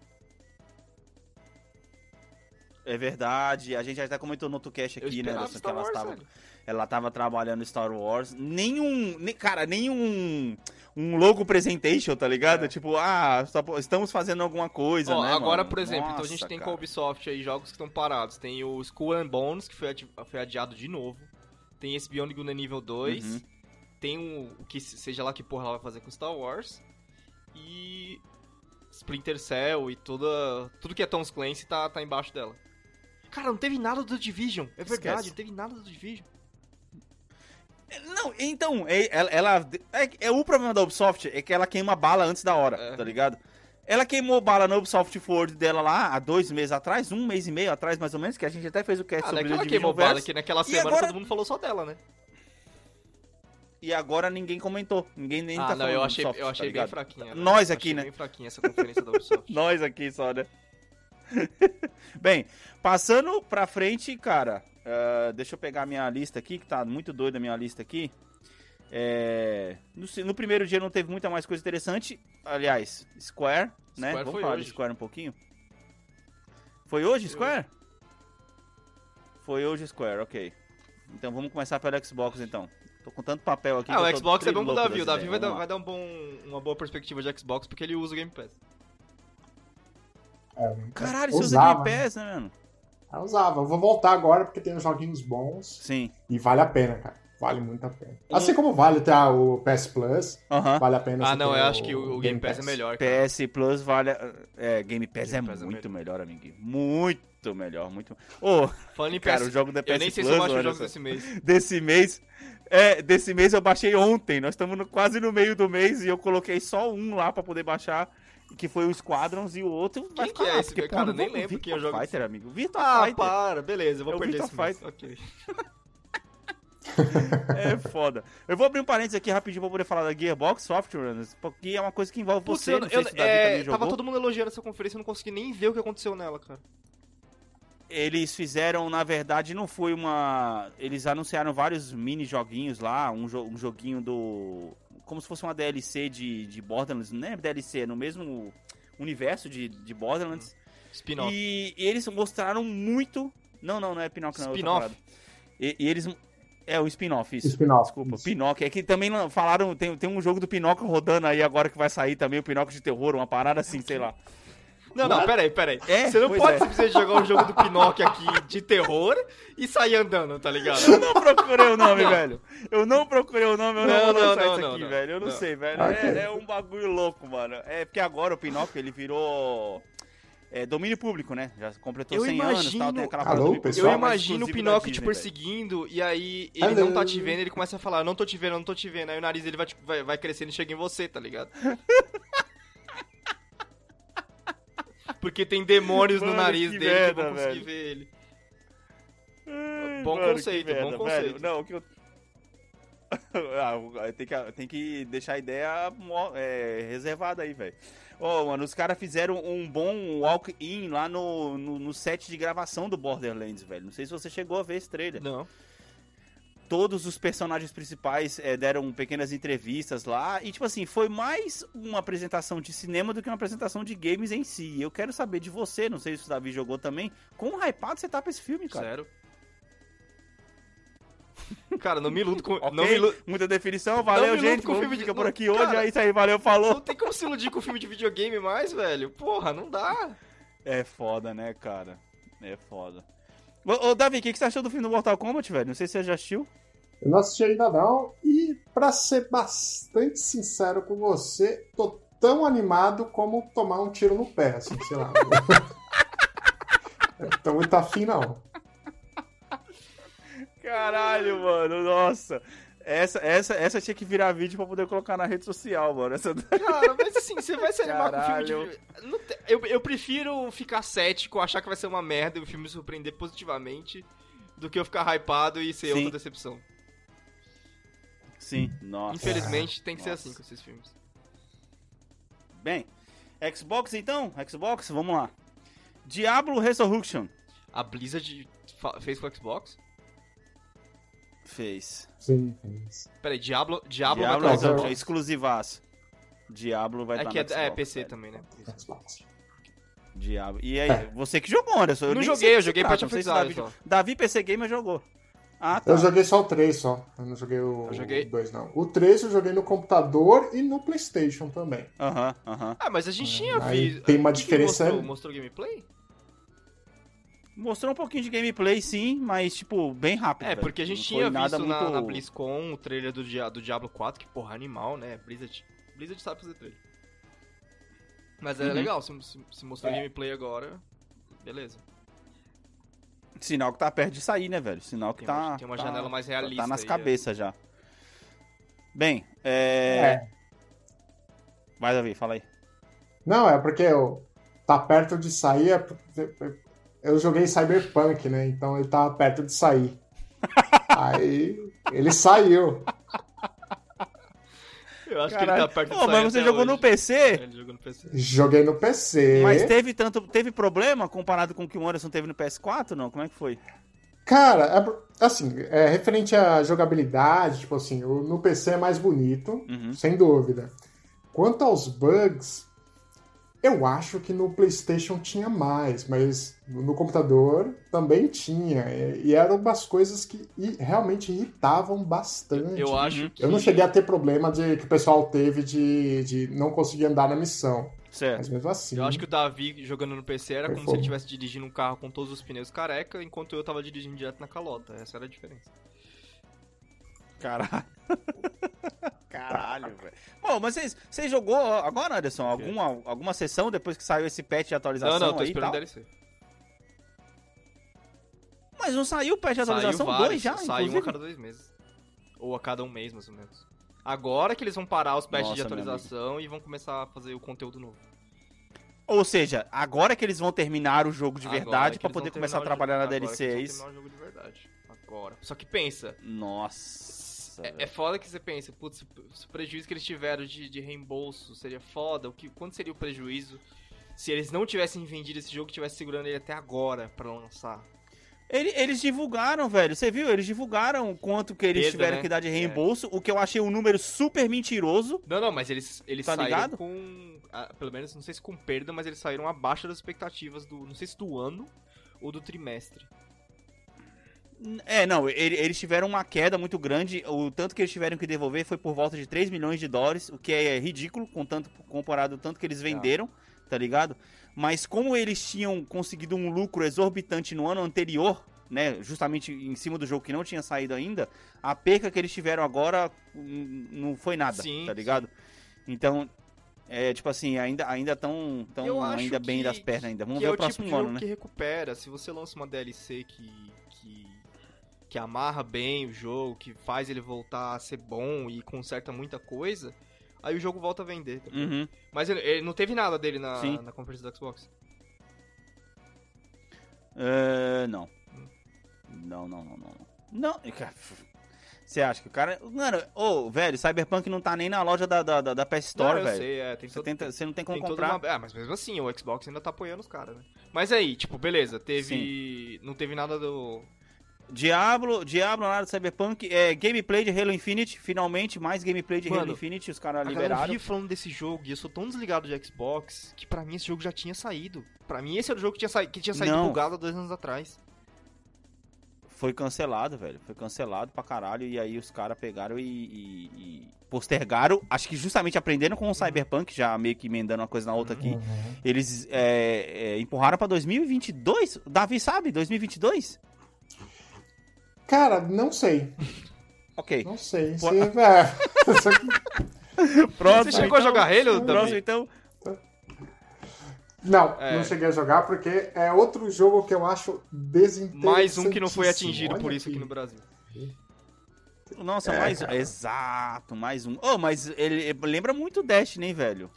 Speaker 1: É verdade. A gente já até comentou no outro cast
Speaker 2: Eu
Speaker 1: aqui, né? que
Speaker 2: Star
Speaker 1: ela
Speaker 2: Wars,
Speaker 1: estava,
Speaker 2: velho.
Speaker 1: ela tava trabalhando Star Wars. Nenhum. nem- cara, nenhum. Um logo presentation, tá ligado?
Speaker 2: É.
Speaker 1: Tipo, ah, estamos fazendo alguma coisa,
Speaker 2: Ó,
Speaker 1: né?
Speaker 2: agora,
Speaker 1: mano?
Speaker 2: por exemplo, então a
Speaker 1: Nossa,
Speaker 2: gente tem com
Speaker 1: cara.
Speaker 2: a Ubisoft aí jogos que estão parados. Tem o Skull and Bones, que foi, foi adiado de novo. Tem esse Beyond Good Nível 2.
Speaker 1: Uhum.
Speaker 2: Tem o, que se- seja lá que porra ela vai fazer com Star Wars. E Splinter Cell e toda, tudo que é Tom Clancy tá, tá embaixo dela. Cara, não teve nada do Division. É verdade,
Speaker 1: Esquece.
Speaker 2: não teve nada do Division.
Speaker 1: Não, então, é- ela. ela- é, é o problema da Ubisoft é que ela queima bala antes da hora,
Speaker 2: É.
Speaker 1: tá ligado? Ela queimou bala no Ubisoft Forward dela lá há dois meses atrás, um mês e meio atrás mais ou menos, que a gente até fez o cast
Speaker 2: Ah, não é
Speaker 1: sobre
Speaker 2: que
Speaker 1: o
Speaker 2: ela
Speaker 1: Division
Speaker 2: queimou bala,
Speaker 1: Verse,
Speaker 2: que naquela
Speaker 1: E
Speaker 2: semana
Speaker 1: agora-
Speaker 2: todo mundo falou só dela, né?
Speaker 1: e agora ninguém comentou. Ninguém nem
Speaker 2: ah,
Speaker 1: tá
Speaker 2: não,
Speaker 1: falando
Speaker 2: eu achei,
Speaker 1: Ubisoft,
Speaker 2: eu
Speaker 1: tá
Speaker 2: achei bem
Speaker 1: ligado?
Speaker 2: fraquinha. né?
Speaker 1: Nós aqui,
Speaker 2: achei
Speaker 1: né?
Speaker 2: bem fraquinha essa conferência da Ubisoft.
Speaker 1: Nós aqui só, né? Bem, passando pra frente, cara, ah, deixa eu pegar minha lista aqui, que tá muito doida a minha lista aqui. É, no, no primeiro dia não teve muita mais coisa interessante. Aliás, Square, né?
Speaker 2: Square
Speaker 1: Vamos falar
Speaker 2: hoje.
Speaker 1: de Square um pouquinho. Foi hoje,
Speaker 2: Foi
Speaker 1: Square? Foi hoje, Square, ok. Então vamos começar pelo Xbox, então. Tô com tanto papel aqui.
Speaker 2: Ah, o Xbox é bom pro Davi. O Davi vai vai dar um bom, uma boa perspectiva de Xbox porque ele usa o Game Pass.
Speaker 3: É,
Speaker 1: Caralho, você usa
Speaker 3: usava,
Speaker 1: Game Pass, né, mano?
Speaker 3: Eu usava. Eu vou voltar agora porque tem uns joguinhos bons
Speaker 1: Sim.
Speaker 3: e vale a pena, cara. Vale muito a pena. Assim como vale ter o PS Plus, vale a pena
Speaker 2: Ah, não, eu acho que o, o Game Pass é melhor. cara.
Speaker 1: PS Plus vale. É, Game Pass,
Speaker 2: Game
Speaker 1: é,
Speaker 2: Pass é
Speaker 1: muito melhor, amiguinho. Muito melhor, muito. Ô,
Speaker 2: Falando em
Speaker 1: cara,
Speaker 2: PS,
Speaker 1: o jogo da PS
Speaker 2: eu nem sei
Speaker 1: Plus,
Speaker 2: se eu baixo jogos
Speaker 1: só.
Speaker 2: desse mês.
Speaker 1: desse mês. É, desse mês eu baixei ontem. Nós estamos no- quase no meio do mês e eu coloquei só um lá pra poder baixar. Que foi o Squadrons e o outro
Speaker 2: Quem
Speaker 1: ficar
Speaker 2: que é esse,
Speaker 1: porque,
Speaker 2: cara? Eu nem
Speaker 1: não-
Speaker 2: lembro quem eu
Speaker 1: Virtua
Speaker 2: jogo
Speaker 1: Fighter, amigo. Virtua
Speaker 2: Ah,
Speaker 1: Fighter.
Speaker 2: para, beleza, eu vou
Speaker 1: É
Speaker 2: perder
Speaker 1: Virtua
Speaker 2: esse mês. Ok.
Speaker 1: É foda. Eu vou abrir um parênteses aqui rapidinho pra poder falar da Gearbox Software, porque é uma coisa que envolve
Speaker 2: Putz,
Speaker 1: você.
Speaker 2: eu,
Speaker 1: não
Speaker 2: eu- é, tava todo mundo elogiando essa conferência, eu não consegui nem ver o que aconteceu nela, cara.
Speaker 1: Eles fizeram, na verdade, não foi uma. Eles anunciaram vários mini joguinhos lá, um, jo- um joguinho do. Como se fosse uma DLC de, de Borderlands, não é DLC, é no mesmo universo de, de Borderlands.
Speaker 2: Spin-off.
Speaker 1: E, e eles mostraram muito. Não, não, não é Pinocchio, não. é
Speaker 2: Spin-off.
Speaker 1: E, e eles. É o spin-off, isso.
Speaker 3: Spin-off,
Speaker 1: Desculpa,
Speaker 3: isso.
Speaker 1: Pinóquio. É que também falaram. Tem, tem um jogo do Pinóquio rodando aí agora que vai sair também, o Pinóquio de terror, uma parada assim, sei lá.
Speaker 2: Não, não, peraí, peraí.
Speaker 1: É,
Speaker 2: Você não
Speaker 1: pois
Speaker 2: pode
Speaker 1: é.
Speaker 2: simplesmente jogar um jogo do Pinóquio aqui de terror e sair andando, tá ligado?
Speaker 1: Eu não procurei o nome, velho. Eu não procurei o nome, eu não,
Speaker 2: Não,
Speaker 1: vou
Speaker 2: não,
Speaker 1: lançar
Speaker 2: não,
Speaker 1: isso
Speaker 2: não,
Speaker 1: aqui,
Speaker 2: não.
Speaker 1: velho. Eu não,
Speaker 2: Não.
Speaker 1: sei, velho.
Speaker 3: Ok.
Speaker 1: É, é um bagulho louco, mano. É porque agora o Pinóquio, ele virou é, domínio público, né? Já completou
Speaker 2: Eu
Speaker 1: 100 anos e tal,
Speaker 2: imagino-
Speaker 1: tem aquela
Speaker 3: Alô,
Speaker 1: parada do domínio
Speaker 3: pessoal?
Speaker 2: Eu
Speaker 1: mais
Speaker 2: imagino o Pinóquio te
Speaker 1: Disney, velho.
Speaker 2: perseguindo e aí ele
Speaker 3: Hello.
Speaker 2: não tá te vendo, ele começa a falar, não tô te vendo, não tô te vendo. Aí o nariz dele vai, te- vai, vai crescendo e chega em você, tá ligado? Porque tem demônios no
Speaker 1: Mano,
Speaker 2: nariz
Speaker 1: que
Speaker 2: dele que eu vou
Speaker 1: merda,
Speaker 2: conseguir
Speaker 1: velho.
Speaker 2: ver ele.
Speaker 1: Ai,
Speaker 2: Bom
Speaker 1: mano,
Speaker 2: conceito,
Speaker 1: que
Speaker 2: bom
Speaker 1: merda,
Speaker 2: conceito.
Speaker 1: velho. Não, o que eu. Ah, tem, que, tem que deixar a ideia é, reservada aí, velho. Ô, mano, os caras fizeram um bom walk-in lá no, no, no set de gravação do Borderlands, velho. Não sei se você chegou a ver esse trailer.
Speaker 2: Não.
Speaker 1: Todos os personagens principais é, deram pequenas entrevistas lá. E, tipo assim, foi mais uma apresentação de cinema do que uma apresentação de games em si. Eu quero saber de você, não sei se o Davi jogou também. Quão hypado você tá pra esse filme, cara?
Speaker 2: Sério? Cara, não me iludo com.
Speaker 1: Ok,
Speaker 2: Não me iludo.
Speaker 1: muita definição, valeu, gente.
Speaker 2: com
Speaker 1: Vamos
Speaker 2: filme de-
Speaker 1: fica por
Speaker 2: não,
Speaker 1: aqui hoje.
Speaker 2: cara.
Speaker 1: É isso aí, valeu, falou.
Speaker 2: Não tem como se iludir com filme de videogame mais, velho. Porra, não dá.
Speaker 1: É foda, né, cara? É foda. Ô, ô, Davi, o que, que você achou do filme do Mortal Kombat, velho? Não sei se você já assistiu.
Speaker 3: Eu não assisti ainda não. E pra ser bastante sincero com você, tô tão animado como tomar um tiro no pé, assim, sei lá. Tô muito afim, não.
Speaker 1: Caralho, mano, nossa. Essa, essa, essa tinha que virar vídeo pra poder colocar na rede social, mano. Essa...
Speaker 2: Cara, mas assim, você vai se animar com o filme
Speaker 1: Caralho.
Speaker 2: de. Eu, eu prefiro ficar cético, achar que vai ser uma merda e o filme me surpreender positivamente, do que eu ficar hypado e ser
Speaker 1: Sim.
Speaker 2: outra decepção.
Speaker 1: Sim, nossa.
Speaker 2: Infelizmente, tem que ser
Speaker 1: Nossa.
Speaker 2: assim com esses filmes.
Speaker 1: Bem, Xbox então? Xbox, vamos lá. Diablo Resurrection.
Speaker 2: A Blizzard fez com o Xbox?
Speaker 1: Fez.
Speaker 3: Sim, fez.
Speaker 2: Peraí, Diablo, Diablo,
Speaker 1: Diablo
Speaker 2: vai ter
Speaker 1: Resurrection, exclusivaço. Diablo vai
Speaker 2: É
Speaker 1: estar
Speaker 2: que é,
Speaker 1: no
Speaker 2: é PC
Speaker 1: velho.
Speaker 2: também, né?
Speaker 3: Xbox.
Speaker 1: Diablo. E aí,
Speaker 3: É.
Speaker 1: você que jogou, Anderson. Eu
Speaker 2: não joguei, eu joguei
Speaker 1: trata,
Speaker 2: of Exile
Speaker 1: Davi,
Speaker 2: só.
Speaker 1: Davi PC Gamer jogou. Ah, tá.
Speaker 3: Eu joguei só o 3 só. Eu não joguei o
Speaker 2: Eu joguei-
Speaker 3: 2, não. O 3 eu joguei no computador e no Playstation também.
Speaker 1: Aham, aham.
Speaker 2: Ah, mas a gente tinha
Speaker 3: Aí
Speaker 2: visto.
Speaker 3: tem uma diferença-
Speaker 2: Mostrou? mostrou gameplay?
Speaker 1: Mostrou um pouquinho de gameplay, sim, mas, tipo, bem rápido.
Speaker 2: É,
Speaker 1: velho.
Speaker 2: porque a gente
Speaker 1: Não
Speaker 2: tinha visto na,
Speaker 1: muito...
Speaker 2: na BlizzCon o trailer do, Dia- do Diablo 4, que porra, animal, né? Blizzard, Blizzard sabe fazer trailer. Mas é
Speaker 1: Uhum.
Speaker 2: legal, se, se, mostrou
Speaker 3: É.
Speaker 2: gameplay agora, beleza.
Speaker 1: Sinal que tá perto de sair, né, velho? Sinal que
Speaker 2: Tem uma-
Speaker 1: tá...
Speaker 2: tem uma
Speaker 1: tá-
Speaker 2: janela mais realista
Speaker 1: Tá nas
Speaker 2: aí, é.
Speaker 1: cabeças já. Bem, é... Vai, Davi, fala aí.
Speaker 3: Não, é porque eu, tá perto de sair. é porque eu joguei Cyberpunk, né? Então ele tava perto de sair. Aí ele saiu.
Speaker 2: Eu acho
Speaker 1: Caralho.
Speaker 2: que ele tá perto de
Speaker 1: Pô,
Speaker 2: sair
Speaker 1: mas você
Speaker 2: até
Speaker 1: jogou
Speaker 2: hoje.
Speaker 1: no PC?
Speaker 2: É, ele jogou no PC.
Speaker 3: Joguei no PC.
Speaker 1: Mas teve tanto... Teve problema comparado com o que o Anderson teve no PS4, não? Como é que foi?
Speaker 3: Cara, é- assim, é, referente à jogabilidade, tipo assim, o- no PC é mais bonito,
Speaker 1: Uhum.
Speaker 3: sem dúvida. Quanto aos bugs, eu acho que no PlayStation tinha mais, mas no computador também tinha. E, e eram umas coisas que realmente irritavam bastante.
Speaker 2: Eu acho que...
Speaker 3: Eu não cheguei a ter problema de que o pessoal teve de, de não conseguir andar na missão.
Speaker 1: Certo.
Speaker 3: Mas mesmo assim.
Speaker 2: Eu acho que o Davi jogando no PC era como se ele estivesse dirigindo um carro com todos os pneus careca, enquanto eu tava dirigindo direto na calota. Essa era a diferença.
Speaker 1: Caralho. Caralho, velho. Bom, mas vocês, vocês jogou agora, Anderson, alguma, alguma sessão depois que saiu esse patch de atualização
Speaker 2: Não, não, tô
Speaker 1: aí
Speaker 2: esperando? DLC.
Speaker 1: Mas não saiu o patch de
Speaker 2: Saiu
Speaker 1: atualização?
Speaker 2: vários,
Speaker 1: Dois já,
Speaker 2: saiu um a
Speaker 1: inclusive?
Speaker 2: cada dois meses. Ou a cada um mês, mais ou menos. Agora que eles vão parar os patches de
Speaker 1: Nossa,
Speaker 2: atualização e vão começar a fazer o conteúdo novo.
Speaker 1: Ou seja, agora que eles vão terminar o jogo de
Speaker 2: Agora
Speaker 1: verdade
Speaker 2: vão
Speaker 1: poder começar a trabalhar na
Speaker 2: jogo- agora
Speaker 1: DLC,
Speaker 2: que
Speaker 1: é
Speaker 2: eles
Speaker 1: isso?
Speaker 2: vão terminar o jogo de verdade. Agora. Só que pensa,
Speaker 1: Nossa.
Speaker 2: É, é foda que você pensa, putz, se o prejuízo que eles tiveram de, de reembolso seria foda, o que, quanto seria o prejuízo se eles não tivessem vendido esse jogo e tivessem segurando ele até agora pra lançar?
Speaker 1: Ele- eles divulgaram, velho. Você viu? Eles divulgaram quanto que eles tiveram
Speaker 2: né?
Speaker 1: que dar de reembolso, o que eu achei um número super mentiroso.
Speaker 2: Não, não, mas eles, eles
Speaker 1: Tá
Speaker 2: saíram
Speaker 1: ligado?
Speaker 2: com. ah, pelo menos, não sei se com perda, mas eles saíram abaixo das expectativas do. Não sei se do ano ou do trimestre.
Speaker 1: É, não, ele- eles tiveram uma queda muito grande. O tanto que eles tiveram que devolver foi por volta de 3 milhões de dólares, o que é ridículo com tanto, comparado ao tanto que eles venderam, tá ligado? Mas como eles tinham conseguido um lucro exorbitante no ano anterior, né, justamente em cima do jogo que não tinha saído ainda, a perca que eles tiveram agora não foi nada,
Speaker 2: Sim,
Speaker 1: tá ligado? Então, é tipo assim, ainda ainda tão, tão ainda bem
Speaker 2: que-
Speaker 1: das pernas ainda. Vamos ver
Speaker 2: é
Speaker 1: o
Speaker 2: o tipo
Speaker 1: próximo
Speaker 2: de
Speaker 1: ano, né?
Speaker 2: que recupera. Se você lança uma DLC que, que, amarra bem o jogo, que faz ele voltar a ser bom e conserta muita coisa, aí o jogo volta a vender. tá?
Speaker 1: Uhum.
Speaker 2: Mas ele, ele não teve nada dele na,
Speaker 1: Sim.
Speaker 2: na conferência do Xbox.
Speaker 1: É, não. Não, não, não, não. Não, Você acha que o cara. Mano, ô, velho, Cyberpunk não tá nem na loja da, da, da, da PS Store,
Speaker 2: não,
Speaker 1: velho.
Speaker 2: sei, é, tem
Speaker 1: Você,
Speaker 2: todo-
Speaker 1: tenta- você não tem como
Speaker 2: Tem
Speaker 1: comprar.
Speaker 2: uma... Ah, mas mesmo assim, o Xbox ainda tá apoiando os caras, né? Mas aí, tipo, beleza, teve. Não teve nada do.
Speaker 1: Diablo, Diablo, nada Cyberpunk. É, gameplay de Halo Infinite. Finalmente, mais gameplay de Halo
Speaker 2: Mano,
Speaker 1: Infinite. Os caras liberaram.
Speaker 2: vive falando desse jogo e eu sou tão desligado de Xbox que pra mim esse jogo já tinha saído. Pra mim esse era o jogo que tinha, sa... que tinha saído
Speaker 1: Não.
Speaker 2: bugado há dois anos atrás.
Speaker 1: Foi cancelado, velho. Foi cancelado pra caralho. E aí os caras pegaram e, e- e postergaram. Acho que justamente aprendendo com o Cyberpunk, já meio que emendando uma coisa na outra aqui.
Speaker 3: Uhum.
Speaker 1: Eles é, é, empurraram pra 2022. O Davi sabe? 2022?
Speaker 3: Cara, não sei.
Speaker 1: Ok.
Speaker 3: Não sei.
Speaker 1: Pô-
Speaker 3: Se, é,
Speaker 1: Próximo.
Speaker 2: Você chegou a jogar Halo,
Speaker 1: Próximo, então.
Speaker 3: Não,
Speaker 2: É.
Speaker 3: não cheguei a jogar porque é outro jogo que eu acho desinteressante.
Speaker 2: Mais um que não foi atingido por isso aqui no Brasil.
Speaker 1: Nossa,
Speaker 3: É,
Speaker 1: mais um. Exato, mais um. Oh, mas ele lembra muito Destiny, velho.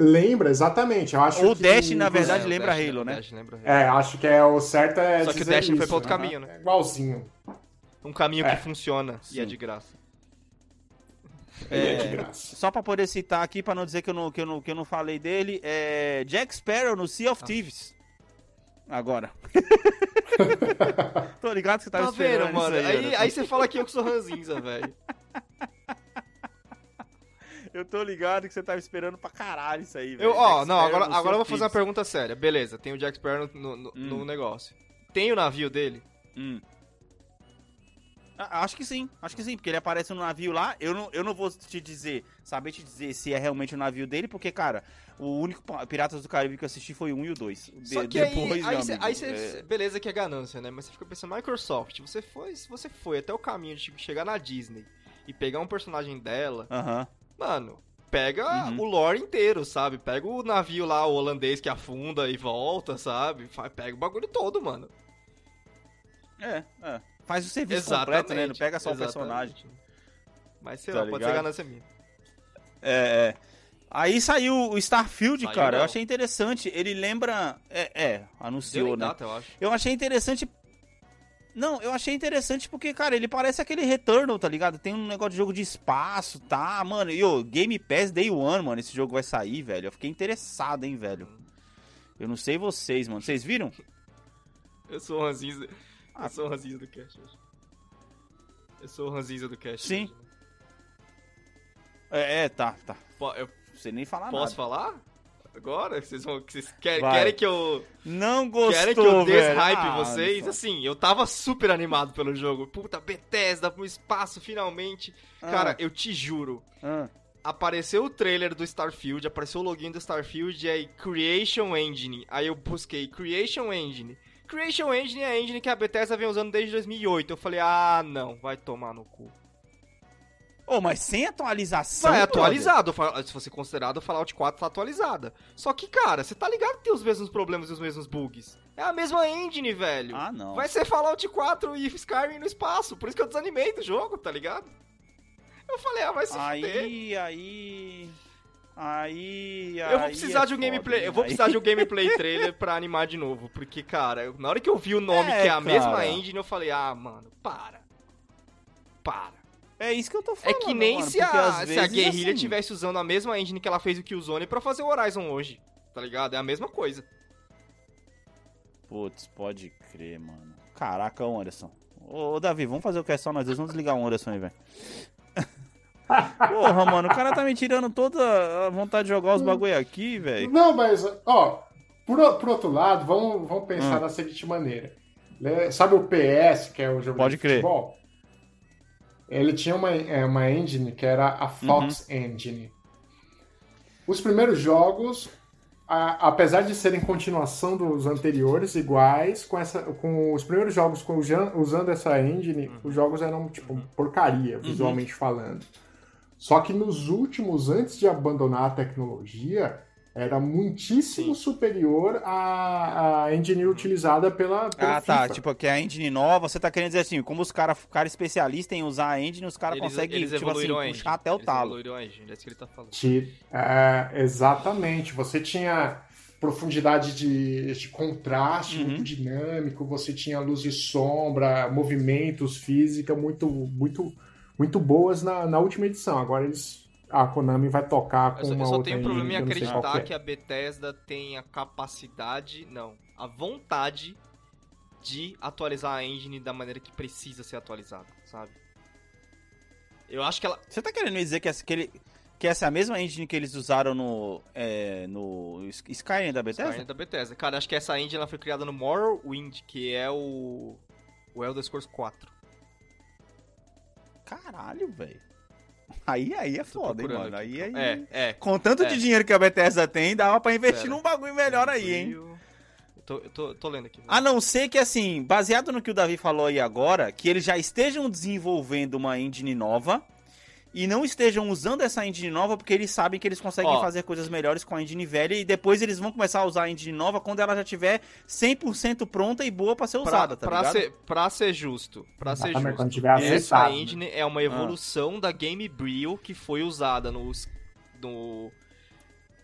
Speaker 3: Lembra, exatamente. Eu acho
Speaker 1: Ou
Speaker 3: que,
Speaker 1: Dash, na verdade,
Speaker 2: É, o
Speaker 1: lembra
Speaker 2: Dash-
Speaker 1: Halo,
Speaker 2: o
Speaker 1: né?
Speaker 2: Dash lembra Halo.
Speaker 3: É, acho que é o certo é
Speaker 2: Só que o Destiny foi pra outro
Speaker 3: né?
Speaker 2: caminho, né?
Speaker 3: É igualzinho.
Speaker 2: Um caminho
Speaker 3: É.
Speaker 2: que funciona e é
Speaker 1: Sim.
Speaker 2: de graça.
Speaker 3: É,
Speaker 1: É,
Speaker 3: de graça.
Speaker 1: Só pra poder citar aqui, pra não dizer que eu não, que eu não, que eu não falei dele, é Jack Sparrow no Sea
Speaker 2: Ah.
Speaker 1: of Thieves. Agora. Tô ligado que você tava
Speaker 2: Tá
Speaker 1: esperando
Speaker 2: vendo, mano?
Speaker 1: isso
Speaker 2: Aí,
Speaker 1: Anderson.
Speaker 2: aí você fala que eu que sou ranzinza, velho.
Speaker 1: Eu tô ligado que você tava esperando pra caralho isso aí, velho.
Speaker 2: Eu, ó,
Speaker 1: Jack
Speaker 2: não,
Speaker 1: Sparrow
Speaker 2: agora, agora eu vou fazer uma pergunta séria. Beleza, tem o Jack Sparrow no, no-
Speaker 1: Hum.
Speaker 2: no negócio. Tem o navio dele?
Speaker 1: Hum. Ah, Acho que sim, acho que sim, porque ele aparece no navio lá. Eu não, eu não vou te dizer, saber te dizer se é realmente o navio dele, porque, cara, o único Piratas do Caribe que eu assisti foi o 1 e o 2.
Speaker 2: Só
Speaker 1: De-
Speaker 2: que aí,
Speaker 1: depois,
Speaker 2: aí,
Speaker 1: meu
Speaker 2: cê, aí cê-
Speaker 1: é-
Speaker 2: beleza que é ganância, né? Mas você fica pensando, Microsoft, você foi, você foi até o caminho de chegar na Disney e pegar um personagem dela,
Speaker 1: Aham.
Speaker 2: mano, pega
Speaker 1: Uhum.
Speaker 2: o lore inteiro, sabe? Pega o navio lá, o holandês que afunda e volta, sabe? Pega o bagulho todo, mano.
Speaker 1: É, é. Faz o serviço completo, né? Não pega só o
Speaker 2: exatamente.
Speaker 1: personagem.
Speaker 2: Mas sei
Speaker 1: Tá
Speaker 2: lá, pode ser
Speaker 1: ligado?
Speaker 2: ganância minha.
Speaker 1: É, é. Aí saiu o Starfield,
Speaker 2: Saiu
Speaker 1: cara. Eu
Speaker 2: não.
Speaker 1: achei interessante. Ele lembra. É, é anunciou, né?
Speaker 2: data, eu acho.
Speaker 1: Eu achei interessante. Não, eu achei interessante porque, cara, ele parece aquele Returnal, tá ligado? Tem um negócio de jogo de espaço, tá? Mano, e o Game Pass Day One, mano, esse jogo vai sair, velho. Eu fiquei interessado, hein, velho. Eu não sei vocês, mano. Vocês viram?
Speaker 2: Eu sou o ranzinza.
Speaker 1: Ah.
Speaker 2: Eu sou o ranzinza do cast hoje. Eu sou o ranzinza do cast.
Speaker 1: Sim.
Speaker 2: hoje.
Speaker 1: É, é, tá, tá.
Speaker 2: Po- eu
Speaker 1: Não sei nem falar
Speaker 2: posso
Speaker 1: nada.
Speaker 2: falar? Agora? Vocês, vão, vocês querem, querem que eu.
Speaker 1: Não gostou,
Speaker 2: querem que eu deshype
Speaker 1: Ah,
Speaker 2: vocês? Assim, eu tava super animado pelo jogo. Puta, Bethesda pro espaço finalmente.
Speaker 1: Ah,
Speaker 2: Cara, eu te juro.
Speaker 1: ah.
Speaker 2: Apareceu o trailer do Starfield, apareceu o login do Starfield e aí Creation Engine. Aí eu busquei Creation Engine. Creation Engine é a engine que a Bethesda vem usando desde 2008. Eu falei, ah, não, vai tomar no cu.
Speaker 1: Ô, mas sem atualização.
Speaker 2: Vai
Speaker 1: brother?
Speaker 2: atualizado, se fosse considerado, o Fallout 4 tá atualizada. Só que, cara, você tá ligado que tem os mesmos problemas e os mesmos bugs. É a mesma engine, velho.
Speaker 1: Ah, não.
Speaker 2: Vai ser Fallout 4 e Skyrim no espaço. Por isso que eu desanimei do jogo, tá ligado? Eu falei, ah, vai se fuder.
Speaker 1: Aí, aí. Aí,
Speaker 2: Eu vou
Speaker 1: aí
Speaker 2: precisar
Speaker 1: é
Speaker 2: de um
Speaker 1: foda,
Speaker 2: gameplay. Eu vou
Speaker 1: Aí-
Speaker 2: precisar de um gameplay trailer pra animar de novo. Porque, cara, na hora que eu vi o nome
Speaker 1: É,
Speaker 2: que é a mesma
Speaker 1: cara.
Speaker 2: engine, eu falei, ah, mano, para. Para.
Speaker 1: É isso que eu tô
Speaker 2: É
Speaker 1: falando.
Speaker 2: que nem
Speaker 1: mano,
Speaker 2: se, a, se a
Speaker 1: vezes,
Speaker 2: guerrilha
Speaker 1: assim,
Speaker 2: tivesse usando a mesma engine que ela fez o Killzone pra fazer o Horizon hoje. Tá ligado? É a mesma coisa.
Speaker 1: Putz, pode crer, mano. Caraca, ô Anderson. Ô, ô, Davi, vamos fazer o que é só nós dois. Vamos desligar o Anderson aí, velho. Porra, mano, o cara tá me tirando toda a vontade de jogar os bagulho aqui, velho.
Speaker 3: Não, mas, ó, por, por outro lado, vamos, vamos pensar
Speaker 1: Hum.
Speaker 3: da seguinte maneira. Né, Sabe o PS, que é o jogo
Speaker 1: Pode
Speaker 3: de
Speaker 1: crer.
Speaker 3: futebol? Ele tinha uma, é, uma engine que era a Fox Engine. Os primeiros jogos, a- apesar de serem continuação dos anteriores, iguais, com, essa, com os primeiros jogos com, usa- usando essa engine, os jogos eram tipo porcaria, visualmente falando. Só que nos últimos, antes de abandonar a tecnologia, era muitíssimo
Speaker 2: Sim.
Speaker 3: superior à, à engine utilizada pela, pela
Speaker 1: Ah, tá.
Speaker 3: FIFA.
Speaker 1: Tipo, que a engine nova, você tá querendo dizer assim, como os caras cara especialistas em usar a engine, os caras conseguem,
Speaker 2: eles
Speaker 1: tipo assim, puxar até o
Speaker 2: Eles
Speaker 1: talo.
Speaker 2: evoluíram a engine, é isso que ele tá falando.
Speaker 3: É, exatamente. Você tinha profundidade de, de contraste
Speaker 1: Uhum.
Speaker 3: muito dinâmico, você tinha luz e sombra, movimentos, física muito, muito, muito boas na, na última edição. Agora eles. A Konami vai tocar com
Speaker 2: Eu só,
Speaker 3: uma
Speaker 2: eu só
Speaker 3: outra
Speaker 2: tenho um problema em acreditar
Speaker 3: que
Speaker 2: que
Speaker 3: é.
Speaker 2: a Bethesda tem a capacidade, não, a vontade de atualizar a engine da maneira que precisa ser atualizada, sabe? Eu acho que ela.
Speaker 1: Você tá querendo me dizer que essa, que, ele- que essa é a mesma engine que eles usaram no, é, no Skyrim da Bethesda?
Speaker 2: Skyrim da Bethesda. Cara, acho que essa engine ela foi criada no Morrowind, que é o. O Elder Scrolls 4.
Speaker 1: Caralho, velho. Aí, aí é foda, hein, mano.
Speaker 2: aqui,
Speaker 1: Aí,
Speaker 2: calma.
Speaker 1: aí...
Speaker 2: É, é.
Speaker 1: Com tanto
Speaker 2: É.
Speaker 1: de dinheiro que a Bethesda tem, dava pra investir
Speaker 2: Pera.
Speaker 1: num bagulho melhor aí, hein?
Speaker 2: Eu tô, eu tô, tô lendo aqui.
Speaker 1: A não ser que, assim, baseado no que o Davi falou aí agora, que eles já estejam desenvolvendo uma engine nova e não estejam usando essa engine nova porque eles sabem que eles conseguem
Speaker 2: Ó.
Speaker 1: fazer coisas melhores com a engine velha e depois eles vão começar a usar a engine nova quando ela já tiver 100% pronta e boa pra ser
Speaker 2: Pra,
Speaker 1: usada, tá
Speaker 2: pra
Speaker 1: ligado?
Speaker 2: ser, pra ser justo, pra ser
Speaker 3: Exatamente,
Speaker 2: justo,
Speaker 3: quando tiver
Speaker 2: essa
Speaker 3: acessado. né?
Speaker 2: engine é uma evolução da Game Brew que foi usada nos, no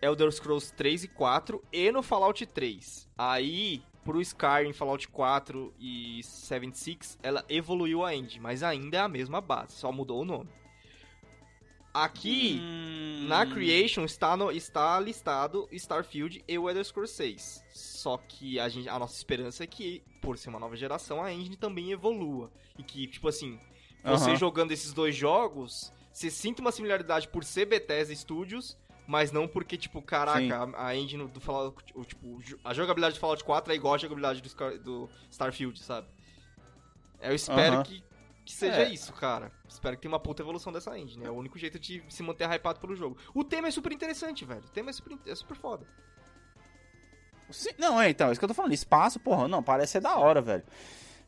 Speaker 2: Elder Scrolls 3 e 4 e no Fallout 3. Aí, pro Skyrim, Fallout 4 e 76, ela evoluiu a engine, mas ainda é a mesma base, só mudou o nome. Aqui,
Speaker 1: Hum,
Speaker 2: na Creation está, no, está listado Starfield e o Elder Scrolls 6. Só que a, gente, a nossa esperança é que, por ser uma nova geração, a engine também evolua. E que, tipo assim, você jogando esses dois jogos, você sinta uma similaridade por ser Bethesda Studios, mas não porque, tipo,
Speaker 1: Sim.
Speaker 2: caraca, a, a engine do Fallout, tipo, a jogabilidade do Fallout 4 é igual a jogabilidade do, do Starfield, sabe? Eu espero que, que seja
Speaker 1: É.
Speaker 2: isso, cara. Espero que tenha uma puta evolução dessa engine. É o único jeito de se manter hypado pelo jogo. O tema é super interessante, velho. O tema é super, é super foda.
Speaker 1: Sim, não, é, então, é isso que eu tô falando. Espaço, porra, não, parece ser da hora, velho.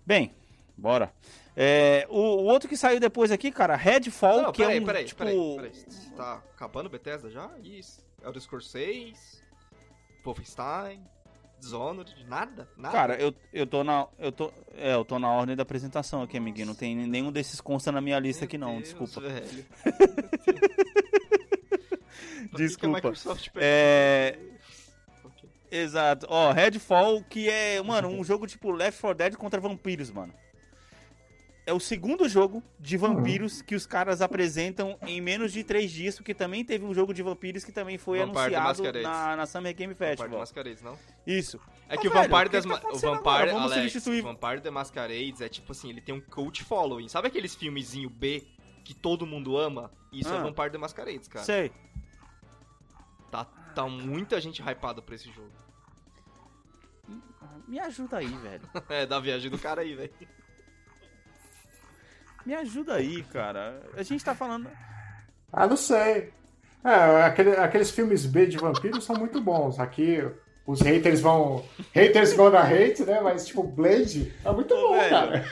Speaker 1: Bem, bora. É, o, o outro que saiu depois aqui, cara, Redfall,
Speaker 2: Não,
Speaker 1: que é
Speaker 2: peraí,
Speaker 1: um,
Speaker 2: peraí,
Speaker 1: tipo...
Speaker 2: peraí, peraí. Tá acabando Bethesda já? Isso. Elder Scrolls 6, Wolfenstein, Dishonored, nada? Nada?
Speaker 1: Cara, eu, eu tô na. Eu tô, é, eu tô na ordem da apresentação aqui, amiguinho. Não tem nenhum desses consta na minha lista
Speaker 2: Meu
Speaker 1: aqui, não.
Speaker 2: Deus,
Speaker 1: Desculpa.
Speaker 2: velho. A
Speaker 1: Desculpa. É. Exato. Ó, Redfall, que é, mano, um jogo tipo Left 4 Dead contra vampiros, mano. É o segundo jogo de vampiros que os caras apresentam em menos de três dias, porque também teve um jogo de vampiros que também foi
Speaker 2: Vampire
Speaker 1: anunciado na, na Summer Game
Speaker 2: Vampire the
Speaker 1: Festival.
Speaker 2: Masquerades, não?
Speaker 1: Isso.
Speaker 2: É
Speaker 1: Ô,
Speaker 2: que o
Speaker 1: velho,
Speaker 2: Vampire
Speaker 1: o que
Speaker 2: das
Speaker 1: que tá
Speaker 2: o Vampire, Alex,
Speaker 1: substituir-
Speaker 2: o Vampire the Masquerades é tipo assim, ele tem um cult following. Sabe aqueles filmezinho B que todo mundo ama? Isso é
Speaker 1: Ah.
Speaker 2: Vampire the Masquerades, cara.
Speaker 1: Sei.
Speaker 2: Tá, tá muita gente hypada pra esse jogo.
Speaker 1: Me ajuda aí, velho.
Speaker 2: É, da viagem do cara aí, velho.
Speaker 1: Me ajuda aí, cara. A gente tá falando.
Speaker 3: Ah, não sei. É, aquele- aqueles filmes B de vampiros são muito bons. Aqui os haters vão. Haters vão dar hate, né? Mas, tipo, Blade é muito
Speaker 1: Ô,
Speaker 3: bom,
Speaker 1: velho.
Speaker 3: cara.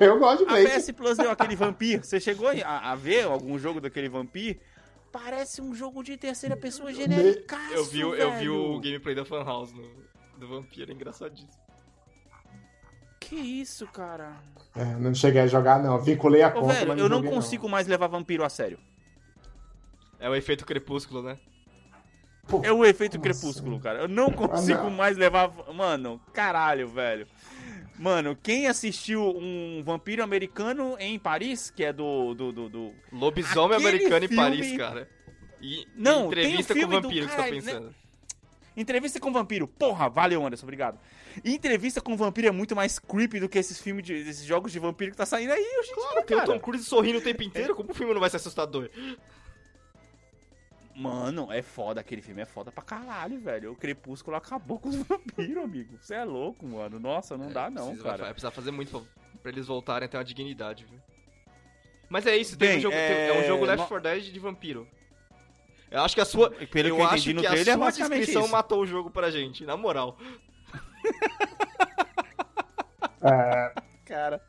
Speaker 3: Eu gosto de
Speaker 1: A
Speaker 3: Blade.
Speaker 1: PS Plus deu aquele vampiro. Você chegou a, a ver algum jogo daquele vampiro? Parece um jogo de terceira pessoa genérico.
Speaker 2: Eu vi, o- eu vi o gameplay da Fan House no, do Vampiro, é engraçadíssimo.
Speaker 1: Que isso, cara?
Speaker 3: É, não cheguei a jogar, não. Vinculei a
Speaker 1: Ô,
Speaker 3: conta,
Speaker 1: velho,
Speaker 3: mas
Speaker 1: eu não
Speaker 3: joguei,
Speaker 1: consigo mais levar vampiro a sério.
Speaker 2: É o efeito crepúsculo, né?
Speaker 3: Pô,
Speaker 1: É o efeito crepúsculo, cara. Eu não consigo
Speaker 3: não.
Speaker 1: mais levar. Mano, caralho, velho. Mano, quem assistiu um vampiro americano em Paris, que é do. do, do, do-
Speaker 2: Lobisomem
Speaker 1: Aquele
Speaker 2: americano em
Speaker 1: filme-
Speaker 2: Paris, cara. E
Speaker 1: Não,
Speaker 2: entrevista
Speaker 1: tem o
Speaker 2: com
Speaker 1: filme
Speaker 2: o
Speaker 1: do
Speaker 2: vampiro que você tá
Speaker 1: né? Entrevista com vampiro. Porra, valeu, Anderson, obrigado. Entrevista com vampiro é muito mais creepy do que esses filmes, de, esses jogos de vampiro que tá saindo aí hoje
Speaker 2: Claro,
Speaker 1: dia,
Speaker 2: tem o. Tom Cruise sorrindo o tempo inteiro, como o filme não vai ser assustador?
Speaker 1: Mano, é foda, aquele filme é foda pra caralho, velho. O Crepúsculo acabou com os vampiros, amigo. Você é louco, mano. Nossa, não dá não,
Speaker 2: Precisa-
Speaker 1: cara.
Speaker 2: Vai precisar fazer muito pra, eles voltarem a ter uma dignidade, viu? Mas é isso, tem
Speaker 1: Bem,
Speaker 2: um jogo,
Speaker 1: é,
Speaker 2: tem- é um jogo Left
Speaker 1: no-
Speaker 2: 4 Dead de vampiro. Eu acho que a sua,
Speaker 1: Pelo
Speaker 2: eu
Speaker 1: que eu
Speaker 2: acho
Speaker 1: entendi no
Speaker 2: que a
Speaker 1: trailer, é
Speaker 2: sua
Speaker 1: basicamente
Speaker 2: descrição
Speaker 1: isso.
Speaker 2: matou o jogo pra gente, na moral.
Speaker 3: É,
Speaker 1: Cara,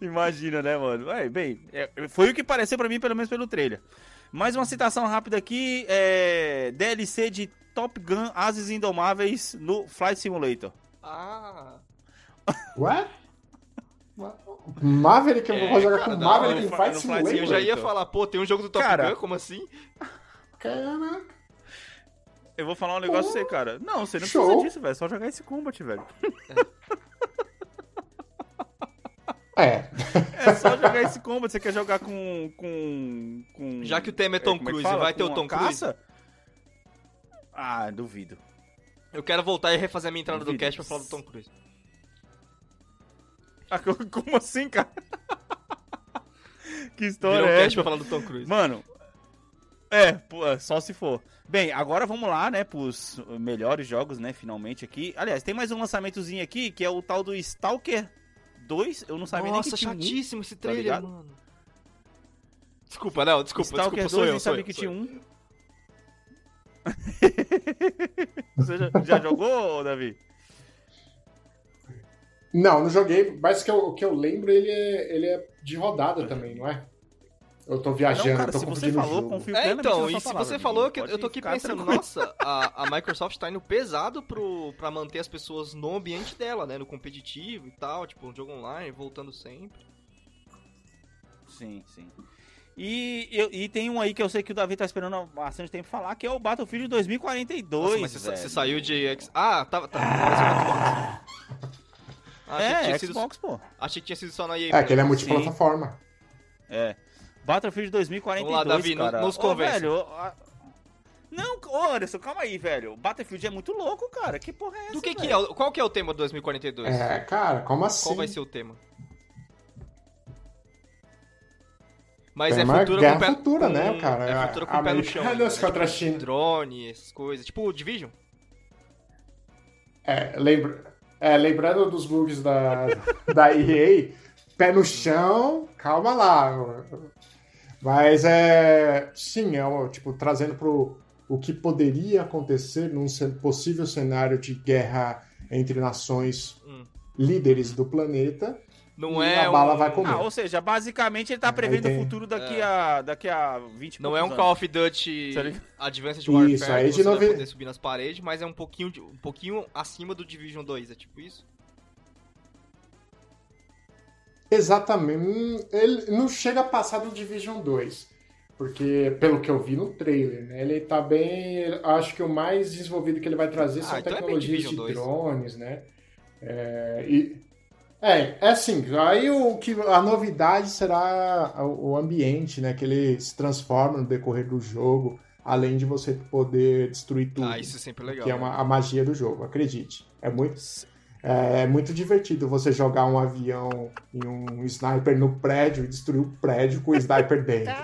Speaker 1: imagina, né, mano? É, bem, é, foi o que pareceu pra mim, pelo menos pelo trailer. Mais uma citação rápida aqui, é DLC de Top Gun Ases Indomáveis no Flight Simulator.
Speaker 2: Ah,
Speaker 3: Ué? Maverick, eu
Speaker 2: É,
Speaker 3: vou jogar
Speaker 2: cara,
Speaker 3: com
Speaker 2: não,
Speaker 3: Maverick
Speaker 1: no
Speaker 3: em
Speaker 1: Flight-
Speaker 3: Flight
Speaker 1: no Flight
Speaker 3: Simulator?
Speaker 2: eu já ia falar, pô, tem um jogo do Top
Speaker 1: Cara.
Speaker 2: Gun, como assim?
Speaker 3: Caraca.
Speaker 1: Eu vou falar um negócio pra você, cara. Não, você não
Speaker 3: Show.
Speaker 1: precisa disso, velho. É só jogar esse combat, velho.
Speaker 3: É.
Speaker 1: É só jogar esse combat. Você quer jogar com. com. com
Speaker 2: Já que o tema é Tom
Speaker 1: como que
Speaker 2: Cruise, vai ter
Speaker 1: Com
Speaker 2: o Tom Cruise?
Speaker 1: Ah, duvido.
Speaker 2: Eu quero voltar e refazer a minha entrada do
Speaker 1: Duvido.
Speaker 2: cast pra falar do Tom Cruise.
Speaker 1: Ah, como assim, cara? que história
Speaker 2: Virou um
Speaker 1: é
Speaker 2: cast
Speaker 1: essa?
Speaker 2: pra falar do Tom Cruise.
Speaker 1: Mano, é, só se for. Bem, agora vamos lá, né, pros melhores jogos, né, finalmente aqui. Aliás, tem mais um lançamentozinho aqui, que é o tal do Stalker 2. Eu não sabia nem
Speaker 2: Nossa,
Speaker 1: que tinha um.
Speaker 2: chatíssimo esse trailer,
Speaker 1: ligado?
Speaker 2: mano. Desculpa, não, desculpa,
Speaker 1: Stalker
Speaker 2: desculpa, sou
Speaker 1: 2,
Speaker 2: eu,
Speaker 1: nem
Speaker 2: sou
Speaker 1: sabia
Speaker 2: eu,
Speaker 1: que
Speaker 2: sou
Speaker 1: tinha
Speaker 2: eu.
Speaker 1: um. Você já, já jogou, Davi?
Speaker 3: Não, não joguei, mas que eu- o que eu lembro, ele é, ele é de rodada também, não é? Eu tô viajando,
Speaker 1: Não, cara,
Speaker 3: tô
Speaker 1: se você falou, confio
Speaker 2: É, então, e se
Speaker 1: palavra,
Speaker 2: você falou que eu, tô aqui pensando,
Speaker 1: tranquilo.
Speaker 2: nossa, a, a Microsoft tá indo pesado pro, pra manter as pessoas no ambiente dela, né? No competitivo e tal, tipo, um jogo online, voltando sempre.
Speaker 1: Sim, sim. E, eu- e tem um aí que eu sei que o Davi tá esperando há bastante tempo falar, que é o Battlefield 2042.
Speaker 2: Nossa, mas você, saiu de... X- Ah, tava... no Xbox? Ah,
Speaker 1: É,
Speaker 2: tinha sido,
Speaker 1: Xbox, pô.
Speaker 2: achei que tinha sido só na EA.
Speaker 3: É, que ele é multiplataforma.
Speaker 1: É. Battlefield 2042,
Speaker 2: Vamos lá, Davi,
Speaker 1: cara.
Speaker 2: nos
Speaker 1: Ô,
Speaker 2: convence.
Speaker 1: velho, a- Não, ô, Anderson, calma aí, velho. Battlefield é muito louco, cara. Que porra é essa,
Speaker 2: Do que que é? Qual que é o tema do 2042?
Speaker 3: É, cara, como assim?
Speaker 2: Qual vai ser o tema? Mas
Speaker 3: Tem
Speaker 2: é
Speaker 3: uma
Speaker 2: futura
Speaker 3: guerra
Speaker 2: com pé,
Speaker 3: futura,
Speaker 2: com-
Speaker 3: né, cara?
Speaker 2: É futura com o pé no chão. Né?
Speaker 3: contra a
Speaker 2: Tipo. Drone, essas coisas. Tipo o Division.
Speaker 3: É, lembra... é, lembrando dos bugs da, da EA, pé no chão, calma lá. Mas é. Sim, é o, tipo, trazendo pro o que poderia acontecer num possível cenário de guerra entre nações
Speaker 2: Hum.
Speaker 3: líderes do planeta.
Speaker 2: Não
Speaker 3: E
Speaker 2: é
Speaker 3: a bala
Speaker 2: um...
Speaker 3: vai comer.
Speaker 1: Ah, ou seja, basicamente ele tá prevendo
Speaker 3: tem-
Speaker 1: o futuro daqui,
Speaker 2: É.
Speaker 1: a, daqui a 20 e
Speaker 2: Não é um
Speaker 1: poucos
Speaker 2: Call
Speaker 1: anos.
Speaker 2: of Duty
Speaker 1: Tá ligado?
Speaker 2: Advanced Warfare
Speaker 3: Isso, aí
Speaker 2: que
Speaker 3: de
Speaker 2: poder subir nas paredes, mas é um pouquinho, de- um pouquinho acima do Division 2, é tipo isso?
Speaker 3: Exatamente. Hum, Ele não chega a passar do Division 2. Porque, pelo que eu vi no trailer, né, ele tá bem. Acho que o mais desenvolvido que ele vai trazer
Speaker 2: Ah,
Speaker 3: são
Speaker 2: então é
Speaker 3: tecnologias
Speaker 2: Division
Speaker 3: de
Speaker 2: 2.
Speaker 3: drones, né? É, e, é, é assim. Aí o que a novidade será o ambiente, né? Que ele se transforma no decorrer do jogo, além de você poder destruir tudo.
Speaker 2: Ah, isso é sempre legal.
Speaker 3: que é
Speaker 2: né?
Speaker 3: uma, a magia do jogo, acredite. É muito, é, é muito divertido você jogar um avião e um sniper no prédio e destruir o prédio com o sniper dentro.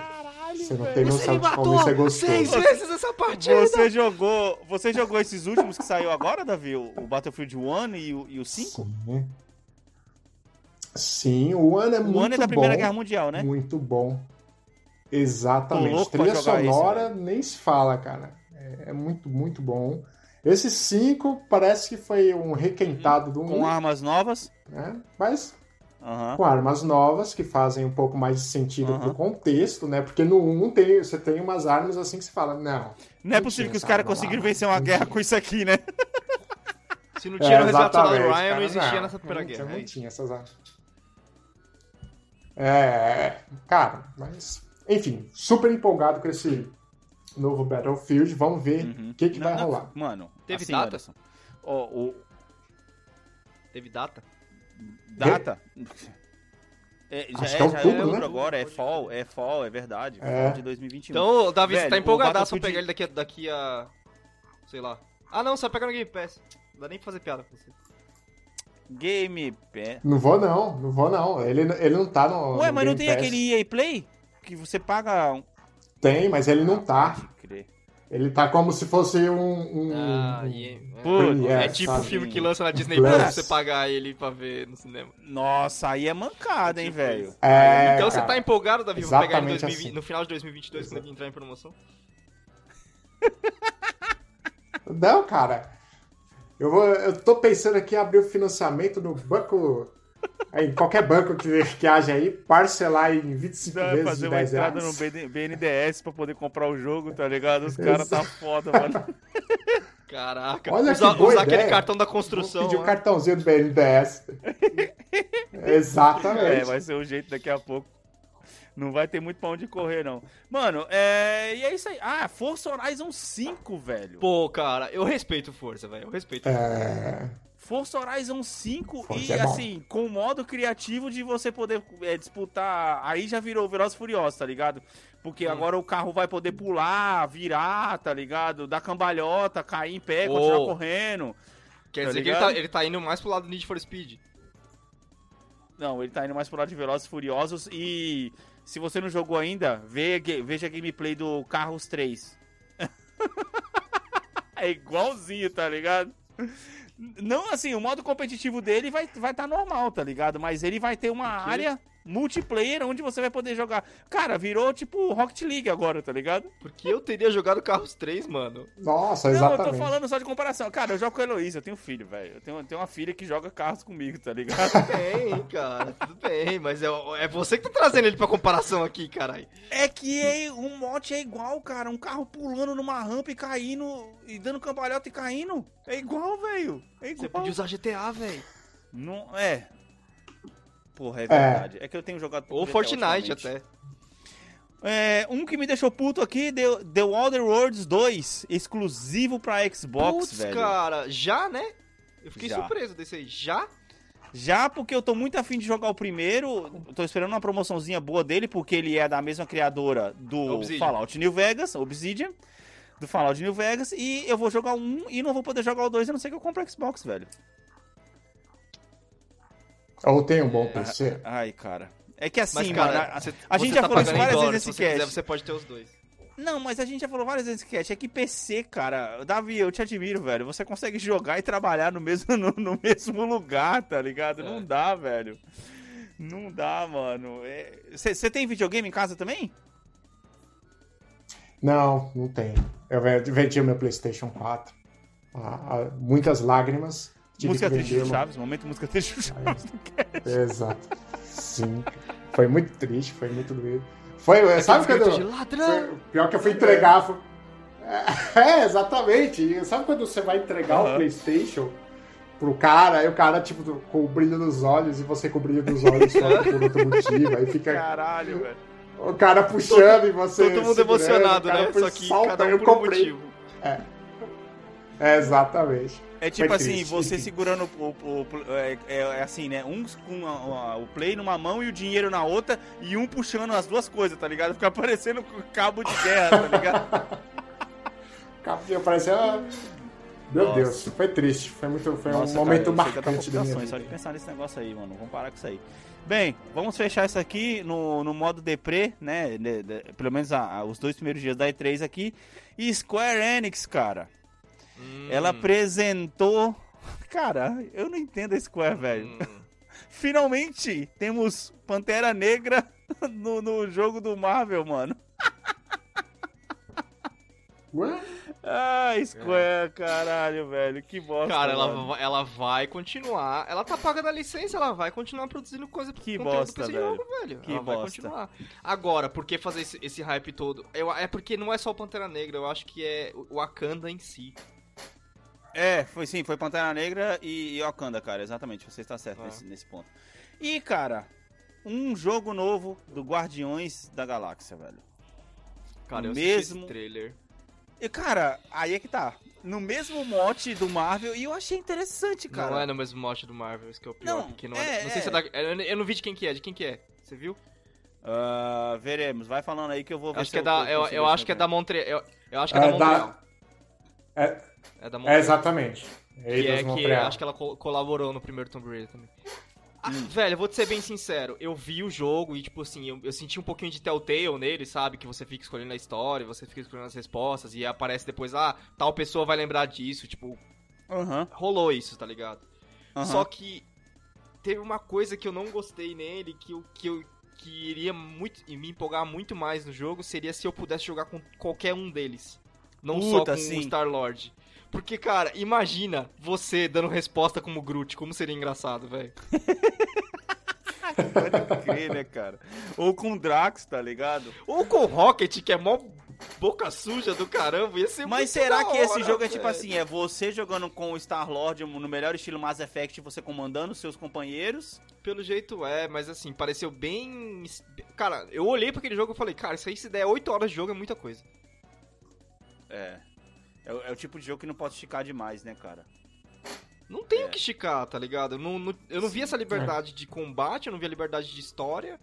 Speaker 3: Você não tem noção de como isso é gostoso.
Speaker 2: seis vezes essa partida!
Speaker 1: Você jogou, você jogou esses últimos que saiu agora, Davi? O, o Battlefield 1 e o, e o 5?
Speaker 3: Sim. Sim, o One é
Speaker 1: O
Speaker 3: muito
Speaker 1: 1 é da Primeira
Speaker 3: bom.
Speaker 1: Guerra Mundial, né?
Speaker 3: Muito bom. Exatamente. Trilha sonora
Speaker 1: velho.
Speaker 3: nem se fala, cara. É, é muito, muito bom. Esse 5 parece que foi um requentado do 1,
Speaker 1: Com armas novas.
Speaker 3: né? Mas
Speaker 1: Aham.
Speaker 3: com armas novas que fazem um pouco mais de sentido
Speaker 1: Aham.
Speaker 3: pro contexto, né? Porque no 1 tem, você tem umas armas assim que você fala, não.
Speaker 1: Não é
Speaker 3: Não
Speaker 1: possível que os caras conseguiram vencer uma
Speaker 3: Não
Speaker 1: guerra
Speaker 3: tinha.
Speaker 1: com isso aqui, né?
Speaker 2: Se não tinha no Resgate do
Speaker 3: exatamente,
Speaker 2: Ryan, não
Speaker 3: cara,
Speaker 2: existia nessa Primeira
Speaker 3: não
Speaker 2: Guerra.
Speaker 3: Tinha,
Speaker 2: é
Speaker 3: não
Speaker 2: isso.
Speaker 3: tinha essas armas. É, cara, mas enfim, super empolgado com esse novo Battlefield. Vamos ver o
Speaker 1: Uhum.
Speaker 3: que, que
Speaker 1: Não,
Speaker 3: vai
Speaker 1: não,
Speaker 3: rolar.
Speaker 1: Mano,
Speaker 2: Teve
Speaker 1: assim,
Speaker 2: data?
Speaker 1: Anderson, ó, o,
Speaker 2: Teve data?
Speaker 1: data... É, já
Speaker 3: Acho
Speaker 1: é,
Speaker 3: que é
Speaker 1: já
Speaker 3: outubro,
Speaker 1: é
Speaker 3: né?
Speaker 1: agora, é fall, é fall, é verdade.
Speaker 3: É.
Speaker 1: Fall de 2021.
Speaker 2: Então, Davi, você
Speaker 1: Velho,
Speaker 2: tá
Speaker 1: o
Speaker 2: empolgadaço
Speaker 1: Battlefield-
Speaker 2: pegar ele daqui a, daqui a. Sei lá. Ah, não, você vai pegar no Game Pass. Não dá nem pra fazer piada com você.
Speaker 1: Game... é.
Speaker 3: Não vou não, não vou não. Ele, ele não tá no.
Speaker 1: Ué,
Speaker 3: no
Speaker 1: mas não
Speaker 3: Game
Speaker 1: tem
Speaker 3: Pass.
Speaker 1: aquele EA Play? Que você paga...
Speaker 3: Tem, mas ele não tá.
Speaker 1: Pode crer.
Speaker 3: Ele tá como se fosse um. um-
Speaker 2: Ah, e é,
Speaker 1: Putz,
Speaker 2: é,
Speaker 3: é,
Speaker 2: tipo o filme que lança na Disney
Speaker 3: Plus.
Speaker 2: Pra você pagar ele pra ver no cinema.
Speaker 1: Nossa, aí é mancada, hein,
Speaker 2: Tipo
Speaker 1: velho.
Speaker 3: É,
Speaker 2: então você
Speaker 3: cara.
Speaker 2: tá empolgado, Davi, pra pegar ele em
Speaker 3: Exatamente
Speaker 2: 2020
Speaker 3: assim.
Speaker 2: no final de 2022 quando ele entrar em promoção?
Speaker 3: Não, cara. Eu, vou, eu tô pensando aqui em abrir o financiamento no banco. Em qualquer banco que, que haja aí, parcelar em 25
Speaker 1: Vai
Speaker 3: vezes
Speaker 1: fazer
Speaker 3: de
Speaker 1: uma
Speaker 3: 10
Speaker 1: entrada
Speaker 3: reais.
Speaker 1: no BN- BNDES pra poder comprar o jogo, tá ligado? Os caras tá foda, mano.
Speaker 2: Caraca,
Speaker 3: Olha
Speaker 2: usar, usar aquele
Speaker 3: ideia.
Speaker 2: cartão da
Speaker 3: Vou
Speaker 2: construção.
Speaker 3: pedir o
Speaker 2: né?
Speaker 3: cartãozinho do BNDES. Exatamente.
Speaker 1: É, vai ser o jeito daqui a pouco. Não vai ter muito pra onde correr, não. Mano, é. E é isso aí. Ah, Forza Horizon 5, velho.
Speaker 2: Pô, cara, eu respeito Força, velho. Eu respeito.
Speaker 3: É,
Speaker 1: Forza Horizon 5
Speaker 3: Forza
Speaker 1: e
Speaker 3: é
Speaker 1: assim, com o modo criativo de você poder é, disputar. Aí já virou Velozes e Furiosos, tá ligado? Porque
Speaker 2: Hum.
Speaker 1: agora o carro vai poder pular, virar, tá ligado? Dar cambalhota, cair em pé,
Speaker 2: Oh.
Speaker 1: continuar correndo.
Speaker 2: Quer
Speaker 1: tá
Speaker 2: dizer que ele
Speaker 1: ligado?
Speaker 2: tá, ele tá indo mais pro lado do Need for Speed.
Speaker 1: Não, ele tá indo mais pro lado de Velozes e Furiosos e se você não jogou ainda, veja a gameplay do Carros 3. é igualzinho, tá ligado? Não assim, o modo competitivo dele vai vai tá normal, tá ligado? Mas ele vai ter uma área multiplayer onde você vai poder jogar. Cara, virou tipo Rocket League agora, tá ligado?
Speaker 2: Porque eu teria jogado Carros 3, mano.
Speaker 3: Nossa,
Speaker 1: Não, eu
Speaker 3: exatamente.
Speaker 1: tô falando só de comparação. Cara, eu jogo com a Heloísa, eu tenho filho, velho. Eu tenho, eu tenho uma filha que joga carros comigo, tá ligado?
Speaker 2: Tudo bem, cara, tudo bem, mas é, é você que tá trazendo ele pra comparação aqui, caralho.
Speaker 1: É que é, um mote é igual, cara. Um carro pulando numa rampa e caindo, e dando cambalhota e caindo. É igual, velho. É
Speaker 2: Você
Speaker 1: igual.
Speaker 2: podia usar GTA, velho.
Speaker 1: Não, é. Porra, é verdade. É, que eu tenho jogado...
Speaker 2: Ou Fortnite até.
Speaker 1: É, um que me deixou puto aqui, The, The Wilder Worlds 2, exclusivo pra Xbox,
Speaker 2: Putz,
Speaker 1: velho.
Speaker 2: cara, já, né? Eu fiquei
Speaker 1: Já.
Speaker 2: surpreso desse aí. Já?
Speaker 1: Já porque eu tô muito afim de jogar o primeiro, tô esperando uma promoçãozinha boa dele, porque ele é da mesma criadora do
Speaker 2: Obsidian.
Speaker 1: Fallout New Vegas, Obsidian, do Fallout New Vegas, e eu vou jogar o um e não vou poder jogar o dois, a não ser que eu compre o Xbox, velho.
Speaker 3: Ou tem um bom PC?
Speaker 1: Ai, cara. É que assim,
Speaker 2: Mas, cara,
Speaker 1: mano, a,
Speaker 2: você,
Speaker 1: a gente já
Speaker 2: tá
Speaker 1: falou isso várias
Speaker 2: dólar,
Speaker 1: vezes
Speaker 2: se
Speaker 1: nesse
Speaker 2: quiser,
Speaker 1: cast.
Speaker 2: você pode ter os dois.
Speaker 1: Não, mas a gente já falou várias vezes nesse cast, é que PC, cara, Davi, eu te admiro, velho. Você consegue jogar e trabalhar no mesmo, no, no mesmo lugar, tá ligado?
Speaker 2: É.
Speaker 1: Não dá, velho. Não dá, mano. Você tem videogame em casa também?
Speaker 3: Não, não tem. Eu ve- vendi o meu PlayStation 4. Ah, ah, muitas lágrimas. Tive
Speaker 1: música
Speaker 3: que
Speaker 1: triste do Chaves, momento música triste do Chaves.
Speaker 3: Exato. Sim. Foi muito triste, foi muito doido. Foi, sabe
Speaker 2: Aqueles
Speaker 3: quando.
Speaker 2: gritos de ladrão!
Speaker 3: foi- pior que eu fui entregar. foi- É, exatamente. E Sabe quando você vai entregar
Speaker 1: Aham.
Speaker 3: o PlayStation pro cara, aí o cara, tipo, com o brilho nos olhos e você com o brilho nos olhos só por outro motivo. Aí fica
Speaker 1: Caralho, velho.
Speaker 3: o cara puxando e você.
Speaker 2: Todo mundo emocionado, né? Só que
Speaker 3: salta,
Speaker 2: cada um
Speaker 3: eu
Speaker 2: um
Speaker 3: comprei.
Speaker 2: motivo.
Speaker 3: É, exatamente.
Speaker 1: É tipo
Speaker 3: Foi
Speaker 1: assim,
Speaker 3: triste,
Speaker 1: você segurando o. o- o- é, é- é assim, né? Um com a- a- o play numa mão e o dinheiro na outra, e um puxando as duas coisas, tá ligado? Fica parecendo cabo de guerra, tá ligado?
Speaker 3: Capinha parecia. ah, Meu
Speaker 1: Nossa.
Speaker 3: Deus, foi triste. Foi, muito, foi
Speaker 1: Nossa,
Speaker 3: um momento
Speaker 1: cara,
Speaker 3: marcante da minha
Speaker 1: palpitações Só de
Speaker 3: vida.
Speaker 1: pensar nesse negócio aí, mano. Vamos parar com isso aí. Bem, vamos fechar isso aqui no, no modo deprê, né? De- de- pelo menos a- a- os dois primeiros dias da E3 aqui. E Square Enix, cara.
Speaker 2: Hum,
Speaker 1: Ela apresentou. Cara, eu não entendo a Square, velho.
Speaker 2: hum.
Speaker 1: Finalmente temos Pantera Negra no, no jogo do Marvel, mano.
Speaker 3: Ué?
Speaker 1: Ah, Square, caralho, velho. Que bosta.
Speaker 2: Cara, ela,
Speaker 1: mano.
Speaker 2: ela vai continuar. Ela tá pagando a licença, ela vai continuar produzindo coisa
Speaker 1: Que bosta,
Speaker 2: pra esse
Speaker 1: velho.
Speaker 2: jogo, velho.
Speaker 1: Que
Speaker 2: ela vai
Speaker 1: bosta.
Speaker 2: continuar. Agora, por que fazer esse, esse hype todo? Eu, é porque não é só o Pantera Negra, eu acho que é o Wakanda em si.
Speaker 1: É, foi sim, foi Pantera Negra e, e Wakanda, cara. Exatamente, você está certo
Speaker 2: Ah.
Speaker 1: nesse, nesse ponto. E, cara, um jogo novo do Guardiões da Galáxia, velho.
Speaker 2: Cara, eu
Speaker 1: Mesmo-
Speaker 2: trailer.
Speaker 1: E, cara, aí é que tá. No mesmo mote do Marvel, e eu achei interessante, cara.
Speaker 2: Não é no mesmo mote do Marvel, isso que é o pior.
Speaker 1: Não,
Speaker 2: porque não,
Speaker 1: é,
Speaker 2: é, não sei
Speaker 1: é.
Speaker 2: se é da. Eu, eu não vi de quem que é, de quem que é. Você viu?
Speaker 1: Ah, veremos, vai falando aí que eu vou ver
Speaker 2: Acho
Speaker 1: se
Speaker 2: que é da. Eu, eu
Speaker 1: ver
Speaker 2: acho que é
Speaker 1: eu
Speaker 2: da Montreal. Eu, eu acho que é,
Speaker 3: É
Speaker 2: da
Speaker 3: da-
Speaker 2: Montreal.
Speaker 3: É,
Speaker 2: É da
Speaker 3: é
Speaker 2: Montreal.
Speaker 3: exatamente.
Speaker 2: Que é que
Speaker 3: Montreal.
Speaker 2: acho que ela col- colaborou no primeiro Tomb Raider também. Ah,
Speaker 1: Hum.
Speaker 2: Velho, eu vou te ser bem sincero. Eu vi o jogo e, tipo assim, eu, eu senti um pouquinho de Telltale nele, sabe? Que você fica escolhendo a história, você fica escolhendo as respostas e aparece depois, ah, tal pessoa vai lembrar disso. Tipo,
Speaker 1: Aham,
Speaker 2: rolou isso, tá ligado?
Speaker 1: aham.
Speaker 2: Só que teve uma coisa que eu não gostei nele, que eu, que eu que iria muito, e me empolgar muito mais no jogo, seria se eu pudesse jogar com qualquer um deles. Não só
Speaker 1: Puta,
Speaker 2: com
Speaker 1: sim.
Speaker 2: o Star-Lord. Porque, cara, imagina você dando resposta como Groot, como seria engraçado, velho.
Speaker 1: Pode crer, né, cara? Ou com o Drax, tá ligado?
Speaker 2: Ou com o Rocket, que é mó boca suja do caramba, ia ser
Speaker 1: Mas será que esse
Speaker 2: hora,
Speaker 1: jogo é tipo
Speaker 2: velho.
Speaker 1: assim, é você jogando com o Star-Lord no melhor estilo Mass Effect, você comandando seus companheiros?
Speaker 2: Pelo jeito é, mas assim, pareceu bem... Cara, eu olhei pra aquele jogo e falei, cara, isso aí se der 8 horas de jogo é muita coisa.
Speaker 1: É. É, o- é o tipo de jogo que não pode esticar demais, né, cara?
Speaker 2: Não tem
Speaker 1: É.
Speaker 2: o que esticar, tá ligado? Eu não, não- eu não vi essa liberdade de combate, eu não vi a liberdade de história.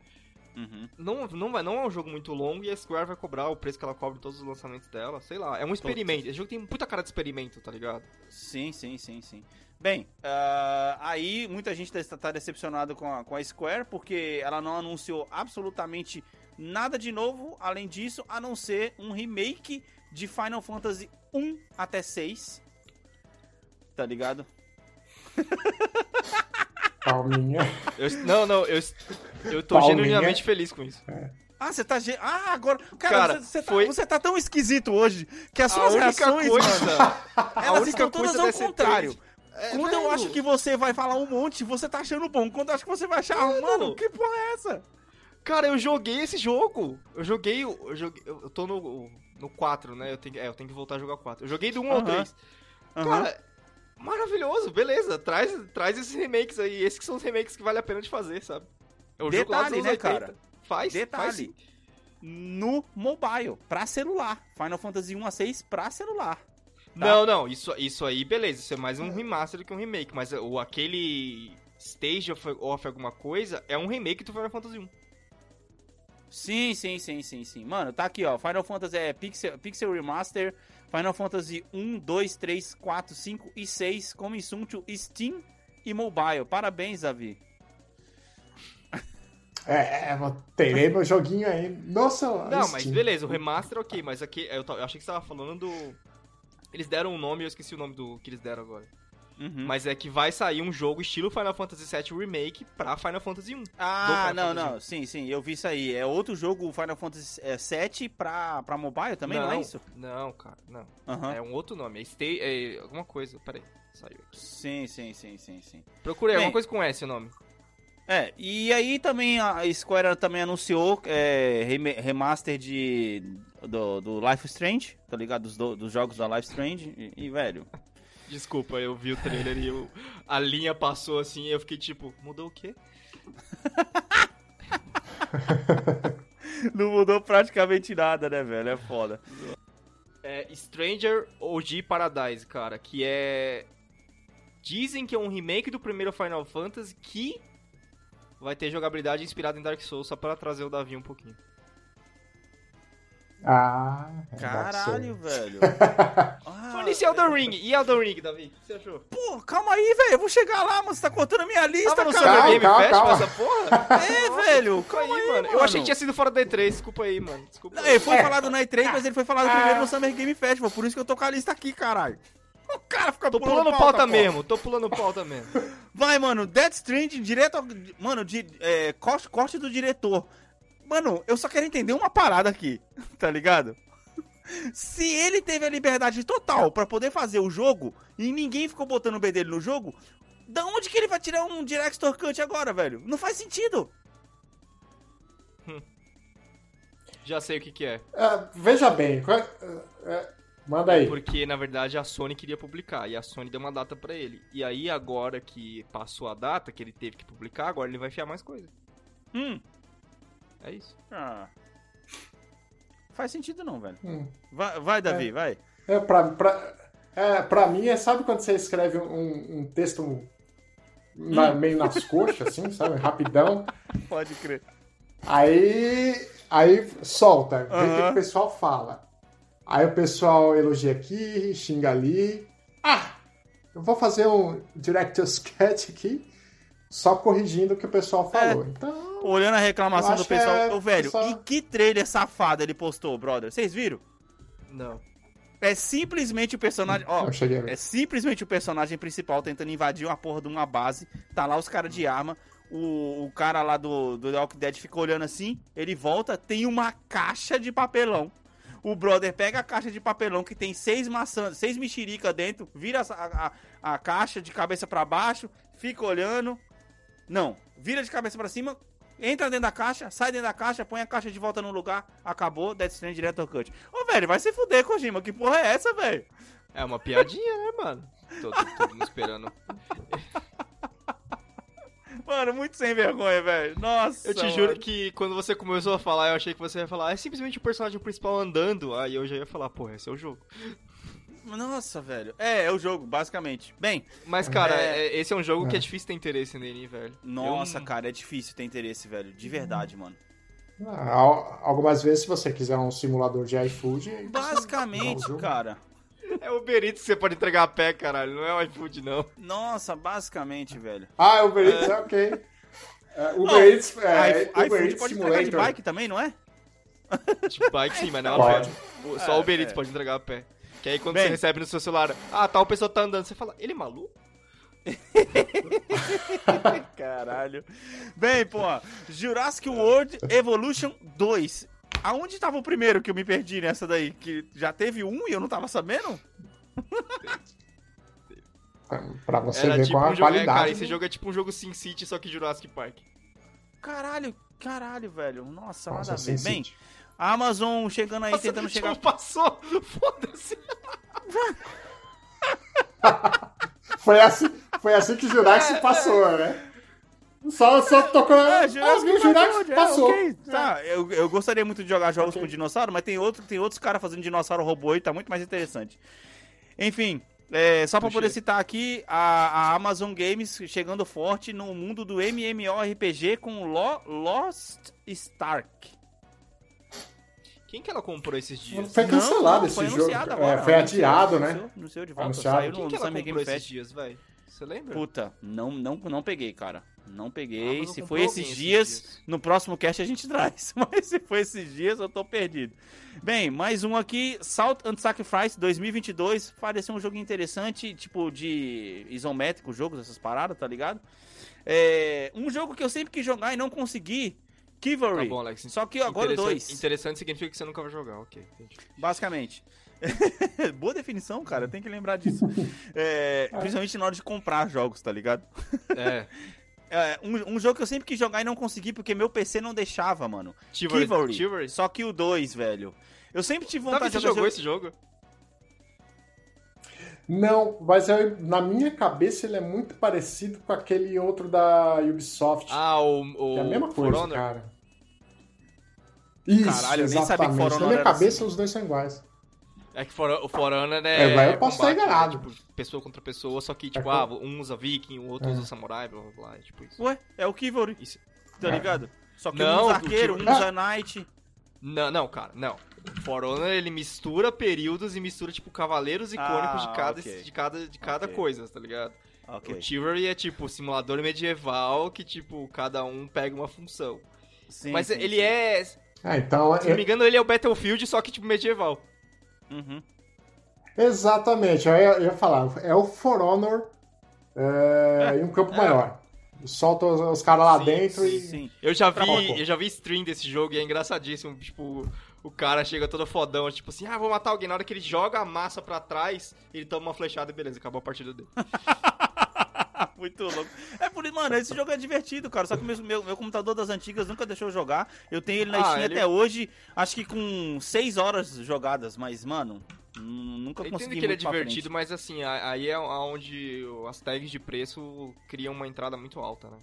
Speaker 1: Uhum.
Speaker 2: Não, não, vai, não é um jogo muito longo e a Square vai cobrar o preço que ela cobra em todos os lançamentos dela. Sei lá, é um experimento. Esse jogo tem puta cara de experimento, tá ligado?
Speaker 1: Sim, sim, sim, sim. Bem, ah, aí muita gente está tá decepcionado com a, com a Square porque ela não anunciou absolutamente nada de novo, além disso, a não ser um remake de Final Fantasy 1 até 6. Tá ligado?
Speaker 3: Palminha.
Speaker 2: Eu- não, não, eu, eu tô
Speaker 3: Palminha.
Speaker 2: genuinamente feliz com isso.
Speaker 1: Ah, você tá. ge- Ah, agora. Cara,
Speaker 2: Cara,
Speaker 1: você, você tá,
Speaker 2: foi-
Speaker 1: você tá tão esquisito hoje que as suas reações,
Speaker 2: coisa.
Speaker 1: elas
Speaker 2: única
Speaker 1: estão todas
Speaker 2: coisa
Speaker 1: ao contrário.
Speaker 2: E3 é,
Speaker 1: Quando eu
Speaker 2: velho,
Speaker 1: acho que você vai falar um monte, você tá achando bom. Quando eu acho que você vai achar,
Speaker 2: Mano.
Speaker 1: mano, que porra é essa?
Speaker 2: Cara, eu joguei esse jogo. Eu joguei. Eu, joguei, eu tô no, no 4, né? Eu tenho, é, eu tenho que voltar a jogar 4. Eu joguei do 1 ao
Speaker 1: Aham.
Speaker 2: 3.
Speaker 1: Aham.
Speaker 2: Cara, maravilhoso, beleza. Traz, traz esses remakes aí. Esses que são os remakes que vale a pena de fazer, sabe? É o jogo lá dos
Speaker 1: Detalhe,
Speaker 2: anos
Speaker 1: né,
Speaker 2: 80.
Speaker 1: cara?
Speaker 2: Faz,
Speaker 1: Detalhe.
Speaker 2: faz sim.
Speaker 1: no mobile, pra celular. Final Fantasy 1 a 6 pra celular. Tá.
Speaker 2: Não, não, isso, isso aí, beleza. Isso é mais um remaster do que um remake. Mas o, aquele Stage of, of alguma coisa é um remake do Final Fantasy 1.
Speaker 1: Sim, sim, sim, sim, sim. Mano, tá aqui, ó. Final Fantasy é Pixel, Pixel Remaster, Final Fantasy 1, 2, 3, 4, 5 e 6 com Insunto Steam e mobile. Parabéns, Davi.
Speaker 3: É, é, terei meu joguinho aí. Nossa,
Speaker 2: Não, mas beleza, o remaster ok, mas aqui eu, eu achei que você tava falando do. Eles deram um nome, eu esqueci o nome do que eles deram agora.
Speaker 1: Uhum.
Speaker 2: Mas é que vai sair um jogo estilo Final Fantasy VII Remake pra Final Fantasy 1.
Speaker 1: Ah, não,
Speaker 2: Final
Speaker 1: não. Sim, sim, eu vi isso aí. É outro jogo Final Fantasy é, 7 pra, pra mobile também, não, é isso?
Speaker 2: Não, cara, não.
Speaker 1: Aham.
Speaker 2: É um outro nome. É, stay, é alguma coisa, peraí. Saiu aqui.
Speaker 1: Sim, sim, sim, sim, sim.
Speaker 2: Procurei,
Speaker 1: Bem,
Speaker 2: alguma coisa com S o nome.
Speaker 1: É, e aí também a Square também anunciou é, remaster de do, do Life Strange, tá ligado? Dos, do- dos jogos da Life Strange. E, e, velho,
Speaker 2: Desculpa, eu vi o trailer e eu- a linha passou assim e eu fiquei tipo, mudou o quê?
Speaker 1: não mudou praticamente nada, né, velho? É foda.
Speaker 2: É Stranger OG Paradise, cara, que é. Dizem que é um remake do primeiro Final Fantasy que vai ter jogabilidade inspirada em Dark Souls, só pra trazer o Davi um pouquinho.
Speaker 3: Ah, é
Speaker 1: Caralho, velho. Ah,
Speaker 2: Foi iniciar Elden Ring. E Elden Ring, Davi? O que você achou?
Speaker 1: Pô, calma aí, velho. Eu vou chegar lá, mano. Você tá cortando a minha lista,
Speaker 2: Tava no
Speaker 1: cara.
Speaker 2: Summer
Speaker 3: Calma,
Speaker 2: Game
Speaker 3: calma,
Speaker 2: Festival essa porra?
Speaker 1: É, velho.
Speaker 2: Desculpa
Speaker 1: Calma aí,
Speaker 2: mano. Eu achei que tinha sido fora da E3, desculpa aí, mano. Desculpa.
Speaker 1: Não,
Speaker 2: aí.
Speaker 1: ele foi
Speaker 3: É.
Speaker 1: falado na E3, mas ele foi falado
Speaker 3: Ah.
Speaker 1: primeiro no Summer Game Festival. Por isso que eu tô com a lista aqui, caralho. O cara fica
Speaker 2: Tô pulando pauta mesmo, tô pulando pauta mesmo.
Speaker 1: Vai, mano, Death Stranding direto ao... Mano, de, é, corte, corte do diretor. Mano, eu só quero entender uma parada aqui, tá ligado? Se ele teve a liberdade total pra poder fazer o jogo e ninguém ficou botando o B dele no jogo, da onde que ele vai tirar um Director Cut agora, velho? Não faz sentido.
Speaker 2: Já sei o que que é.
Speaker 3: É, veja bem, qual- é, é, manda aí.
Speaker 2: Porque, na verdade, a Sony queria publicar e a Sony deu uma data pra ele. E aí, agora que passou a data, que ele teve que publicar, agora ele vai enfiar mais coisa.
Speaker 1: Hum.
Speaker 2: É isso.
Speaker 1: Ah. Faz sentido não, velho.
Speaker 3: Hum.
Speaker 1: Vai, vai Davi, vai.
Speaker 3: É, pra, pra, é, pra mim, é, sabe quando você escreve um, um texto na- meio nas coxas, assim, sabe? Rapidão.
Speaker 1: Pode crer.
Speaker 3: Aí, aí solta, vê o que o pessoal fala. Aí o pessoal elogia aqui, xinga ali. Ah, eu vou fazer um Director's Cut aqui, só corrigindo o que o pessoal falou. Então,
Speaker 1: Olhando a reclamação do pessoal.
Speaker 3: é-
Speaker 1: Ô, velho,
Speaker 3: pessoal-
Speaker 1: e que trailer safado ele postou, brother? Vocês viram?
Speaker 2: Não.
Speaker 1: É simplesmente o personagem. Ó, é simplesmente o personagem principal tentando invadir uma porra de uma base. Tá lá os caras de arma. O, o cara lá do, do The Walking Dead fica olhando assim. Ele volta, tem uma caixa de papelão. O brother pega a caixa de papelão que tem seis maçãs, seis mexerica dentro, vira a, a, a caixa de cabeça pra baixo, fica olhando. Não, vira de cabeça pra cima, entra dentro da caixa, sai dentro da caixa, põe a caixa de volta no lugar, acabou, Death Stranding direto ao cut. Ô, velho, vai se fuder, Kojima, que porra é essa, velho?
Speaker 2: É uma piadinha, né, mano? Tô, tô, todo mundo esperando.
Speaker 1: Mano, muito sem vergonha, velho. Nossa.
Speaker 2: Eu te
Speaker 1: mano.
Speaker 2: juro que quando você começou a falar, eu achei que você ia falar, é simplesmente o personagem principal andando. Aí eu já ia falar, porra, esse é o jogo.
Speaker 1: Nossa, velho. É, é o jogo, basicamente. Bem,
Speaker 2: Mas, cara,
Speaker 1: É.
Speaker 2: é- esse é um jogo que é
Speaker 3: É.
Speaker 2: difícil ter interesse nele, hein, velho.
Speaker 1: nossa,
Speaker 2: Eu-
Speaker 1: cara, é difícil ter interesse, velho. De verdade, mano.
Speaker 3: Ah, al- algumas vezes, se você quiser um simulador de iFood. dá
Speaker 1: Basicamente,
Speaker 3: o
Speaker 1: cara.
Speaker 2: É o Uber Eats que você pode entregar a pé, caralho. Não é o iFood, não.
Speaker 1: Nossa, basicamente, velho.
Speaker 3: Ah, Uber Eats, é ok. É, Uber Eats, é,
Speaker 1: I-
Speaker 3: Uber
Speaker 1: iFood
Speaker 3: Eats
Speaker 1: pode entregar de
Speaker 3: Simulator.
Speaker 1: bike também, não é?
Speaker 2: Tipo, bike sim, mas não
Speaker 3: Pode.
Speaker 2: O- Só
Speaker 1: É,
Speaker 2: o Uber Eats
Speaker 1: é.
Speaker 2: pode entregar a pé. Que aí quando
Speaker 1: Bem.
Speaker 2: você recebe no seu celular, ah, tal pessoa tá andando, você fala, ele é maluco?
Speaker 1: Caralho. Bem, pô, Jurassic World Evolution 2. Aonde tava o primeiro que eu me perdi nessa daí? Que já teve um e eu não tava sabendo?
Speaker 3: Pra você
Speaker 2: Era
Speaker 3: ver
Speaker 2: tipo
Speaker 3: qual a
Speaker 2: um jogo, é,
Speaker 3: qualidade.
Speaker 2: cara, esse jogo é tipo um jogo Sin City, só que Jurassic Park.
Speaker 1: Caralho, caralho, velho. Nossa,
Speaker 3: Nossa,
Speaker 1: nada a ver. Bem,
Speaker 3: City.
Speaker 1: A Amazon chegando aí,
Speaker 2: Nossa,
Speaker 1: tentando
Speaker 2: o
Speaker 1: chegar.
Speaker 2: passou, foda-se.
Speaker 3: Foi assim, foi assim que Jurassic passou, né? Só, só tocou.
Speaker 1: Ah,
Speaker 3: Ah,
Speaker 1: Jurassic Park
Speaker 3: Jurassic
Speaker 1: é,
Speaker 3: passou.
Speaker 1: ok, Tá, eu, eu gostaria muito de jogar jogos
Speaker 3: Ok.
Speaker 1: com dinossauro, mas tem, outro, tem outros caras fazendo dinossauro robô e tá muito mais interessante. Enfim, é, só pra
Speaker 2: Puxa.
Speaker 1: poder citar aqui, a, a Amazon Games chegando forte no mundo do MMORPG com Lo- Lost Stark.
Speaker 2: Quem que ela comprou esses dias?
Speaker 3: Foi cancelado
Speaker 1: Não,
Speaker 3: esse
Speaker 1: foi
Speaker 3: jogo.
Speaker 1: anunciado
Speaker 3: É,
Speaker 1: agora.
Speaker 3: foi adiado, né?
Speaker 1: anunciou- Anunciou de volta,
Speaker 3: Anunciado.
Speaker 1: saiu
Speaker 2: Quem
Speaker 1: no
Speaker 2: que ela
Speaker 1: Summer
Speaker 2: comprou
Speaker 1: Game
Speaker 2: esses dias, velho? Você lembra?
Speaker 1: Puta, não, não, não peguei, cara. Não peguei.
Speaker 2: Amazon
Speaker 1: Se foi esses dias,
Speaker 2: dias.
Speaker 1: no próximo cast a gente traz. Mas se foi esses dias, eu tô perdido. Bem, mais um aqui, Salt and Sacrifice 2022. Pareceu um jogo interessante, tipo de isométrico, jogos, essas paradas, tá ligado? É, um jogo que eu sempre quis jogar e não consegui,
Speaker 2: Tá
Speaker 1: Kivalry.
Speaker 2: bom, Alex.
Speaker 1: Só que agora dois,
Speaker 2: Interessante significa que você nunca vai jogar, ok. entendi.
Speaker 1: basicamente. Boa definição, cara, tem que lembrar disso. É, principalmente na hora de comprar jogos, tá ligado?
Speaker 2: É.
Speaker 1: É, um, um jogo que eu sempre quis jogar e não consegui porque meu PC não deixava, mano.
Speaker 2: Chivalry.
Speaker 1: Chivalry.
Speaker 2: Chivalry.
Speaker 1: Só que o 2, velho. Eu sempre tive
Speaker 2: Sabe
Speaker 1: vontade
Speaker 2: que
Speaker 1: de
Speaker 2: você
Speaker 1: jogar
Speaker 2: jogou
Speaker 1: jogo-
Speaker 2: esse jogo?
Speaker 3: Não, mas eu- na minha cabeça ele é muito parecido com aquele outro da Ubisoft.
Speaker 2: Ah, o. o
Speaker 3: que é a mesma
Speaker 2: For
Speaker 3: coisa,
Speaker 2: Honor?
Speaker 3: cara. Isso,
Speaker 1: Caralho, eu nem sabia que. For
Speaker 3: Na
Speaker 1: Honor
Speaker 3: minha
Speaker 1: era
Speaker 3: cabeça
Speaker 1: assim.
Speaker 3: os dois são iguais.
Speaker 2: É que For, o For Honor é.
Speaker 3: É, vai, eu posso
Speaker 2: combate,
Speaker 3: estar enganado.
Speaker 2: né? Tipo, pessoa contra pessoa, só que,
Speaker 3: É
Speaker 2: tipo,
Speaker 3: co-
Speaker 2: ah, um usa Viking, o outro
Speaker 3: É.
Speaker 2: usa Samurai, blá blá blá. é tipo isso.
Speaker 1: Ué, é o Kivalry,
Speaker 2: Isso.
Speaker 1: tá
Speaker 3: É.
Speaker 1: ligado? Só que
Speaker 2: Não,
Speaker 1: um usa arqueiro, um
Speaker 2: Kivalry-
Speaker 1: usa knight.
Speaker 2: Não, não, cara, não. For Honor, ele mistura períodos e mistura, tipo, cavaleiros icônicos
Speaker 1: Ah,
Speaker 2: de cada,
Speaker 1: ok.
Speaker 2: de cada, de cada
Speaker 1: Ok.
Speaker 2: coisa, tá ligado?
Speaker 1: Ok,
Speaker 2: O Chivalry é, tipo, simulador medieval que, tipo, cada um pega uma função.
Speaker 1: sim,
Speaker 2: Mas
Speaker 1: sim,
Speaker 2: ele
Speaker 1: sim.
Speaker 2: é... Se
Speaker 3: Ah, então.
Speaker 2: não me engano, ele é o Battlefield, só que, tipo, medieval.
Speaker 1: Uhum.
Speaker 3: Exatamente, eu ia, eu ia falar. É o For Honor é, em um campo
Speaker 2: É.
Speaker 3: maior. Solta os, os caras lá
Speaker 2: Sim,
Speaker 3: dentro
Speaker 1: Sim,
Speaker 3: e.
Speaker 1: sim.
Speaker 2: Eu já vi, eu já vi stream desse jogo e é engraçadíssimo. Tipo, o cara chega todo fodão, tipo assim, ah, vou matar alguém. Na hora que ele joga a massa pra trás, ele toma uma flechada e beleza, acabou a partida dele.
Speaker 1: Muito louco. É por isso, mano, esse jogo é divertido, cara. Só que meu, meu, meu computador das antigas nunca deixou eu jogar. Eu tenho ele na
Speaker 2: Ah,
Speaker 1: Steam
Speaker 2: ele-
Speaker 1: até hoje, acho que com 6 horas jogadas, mas, mano, nunca
Speaker 2: Eu
Speaker 1: consegui
Speaker 2: entendo que ele é divertido, mas assim, aí é onde as tags de preço criam uma entrada muito alta, né?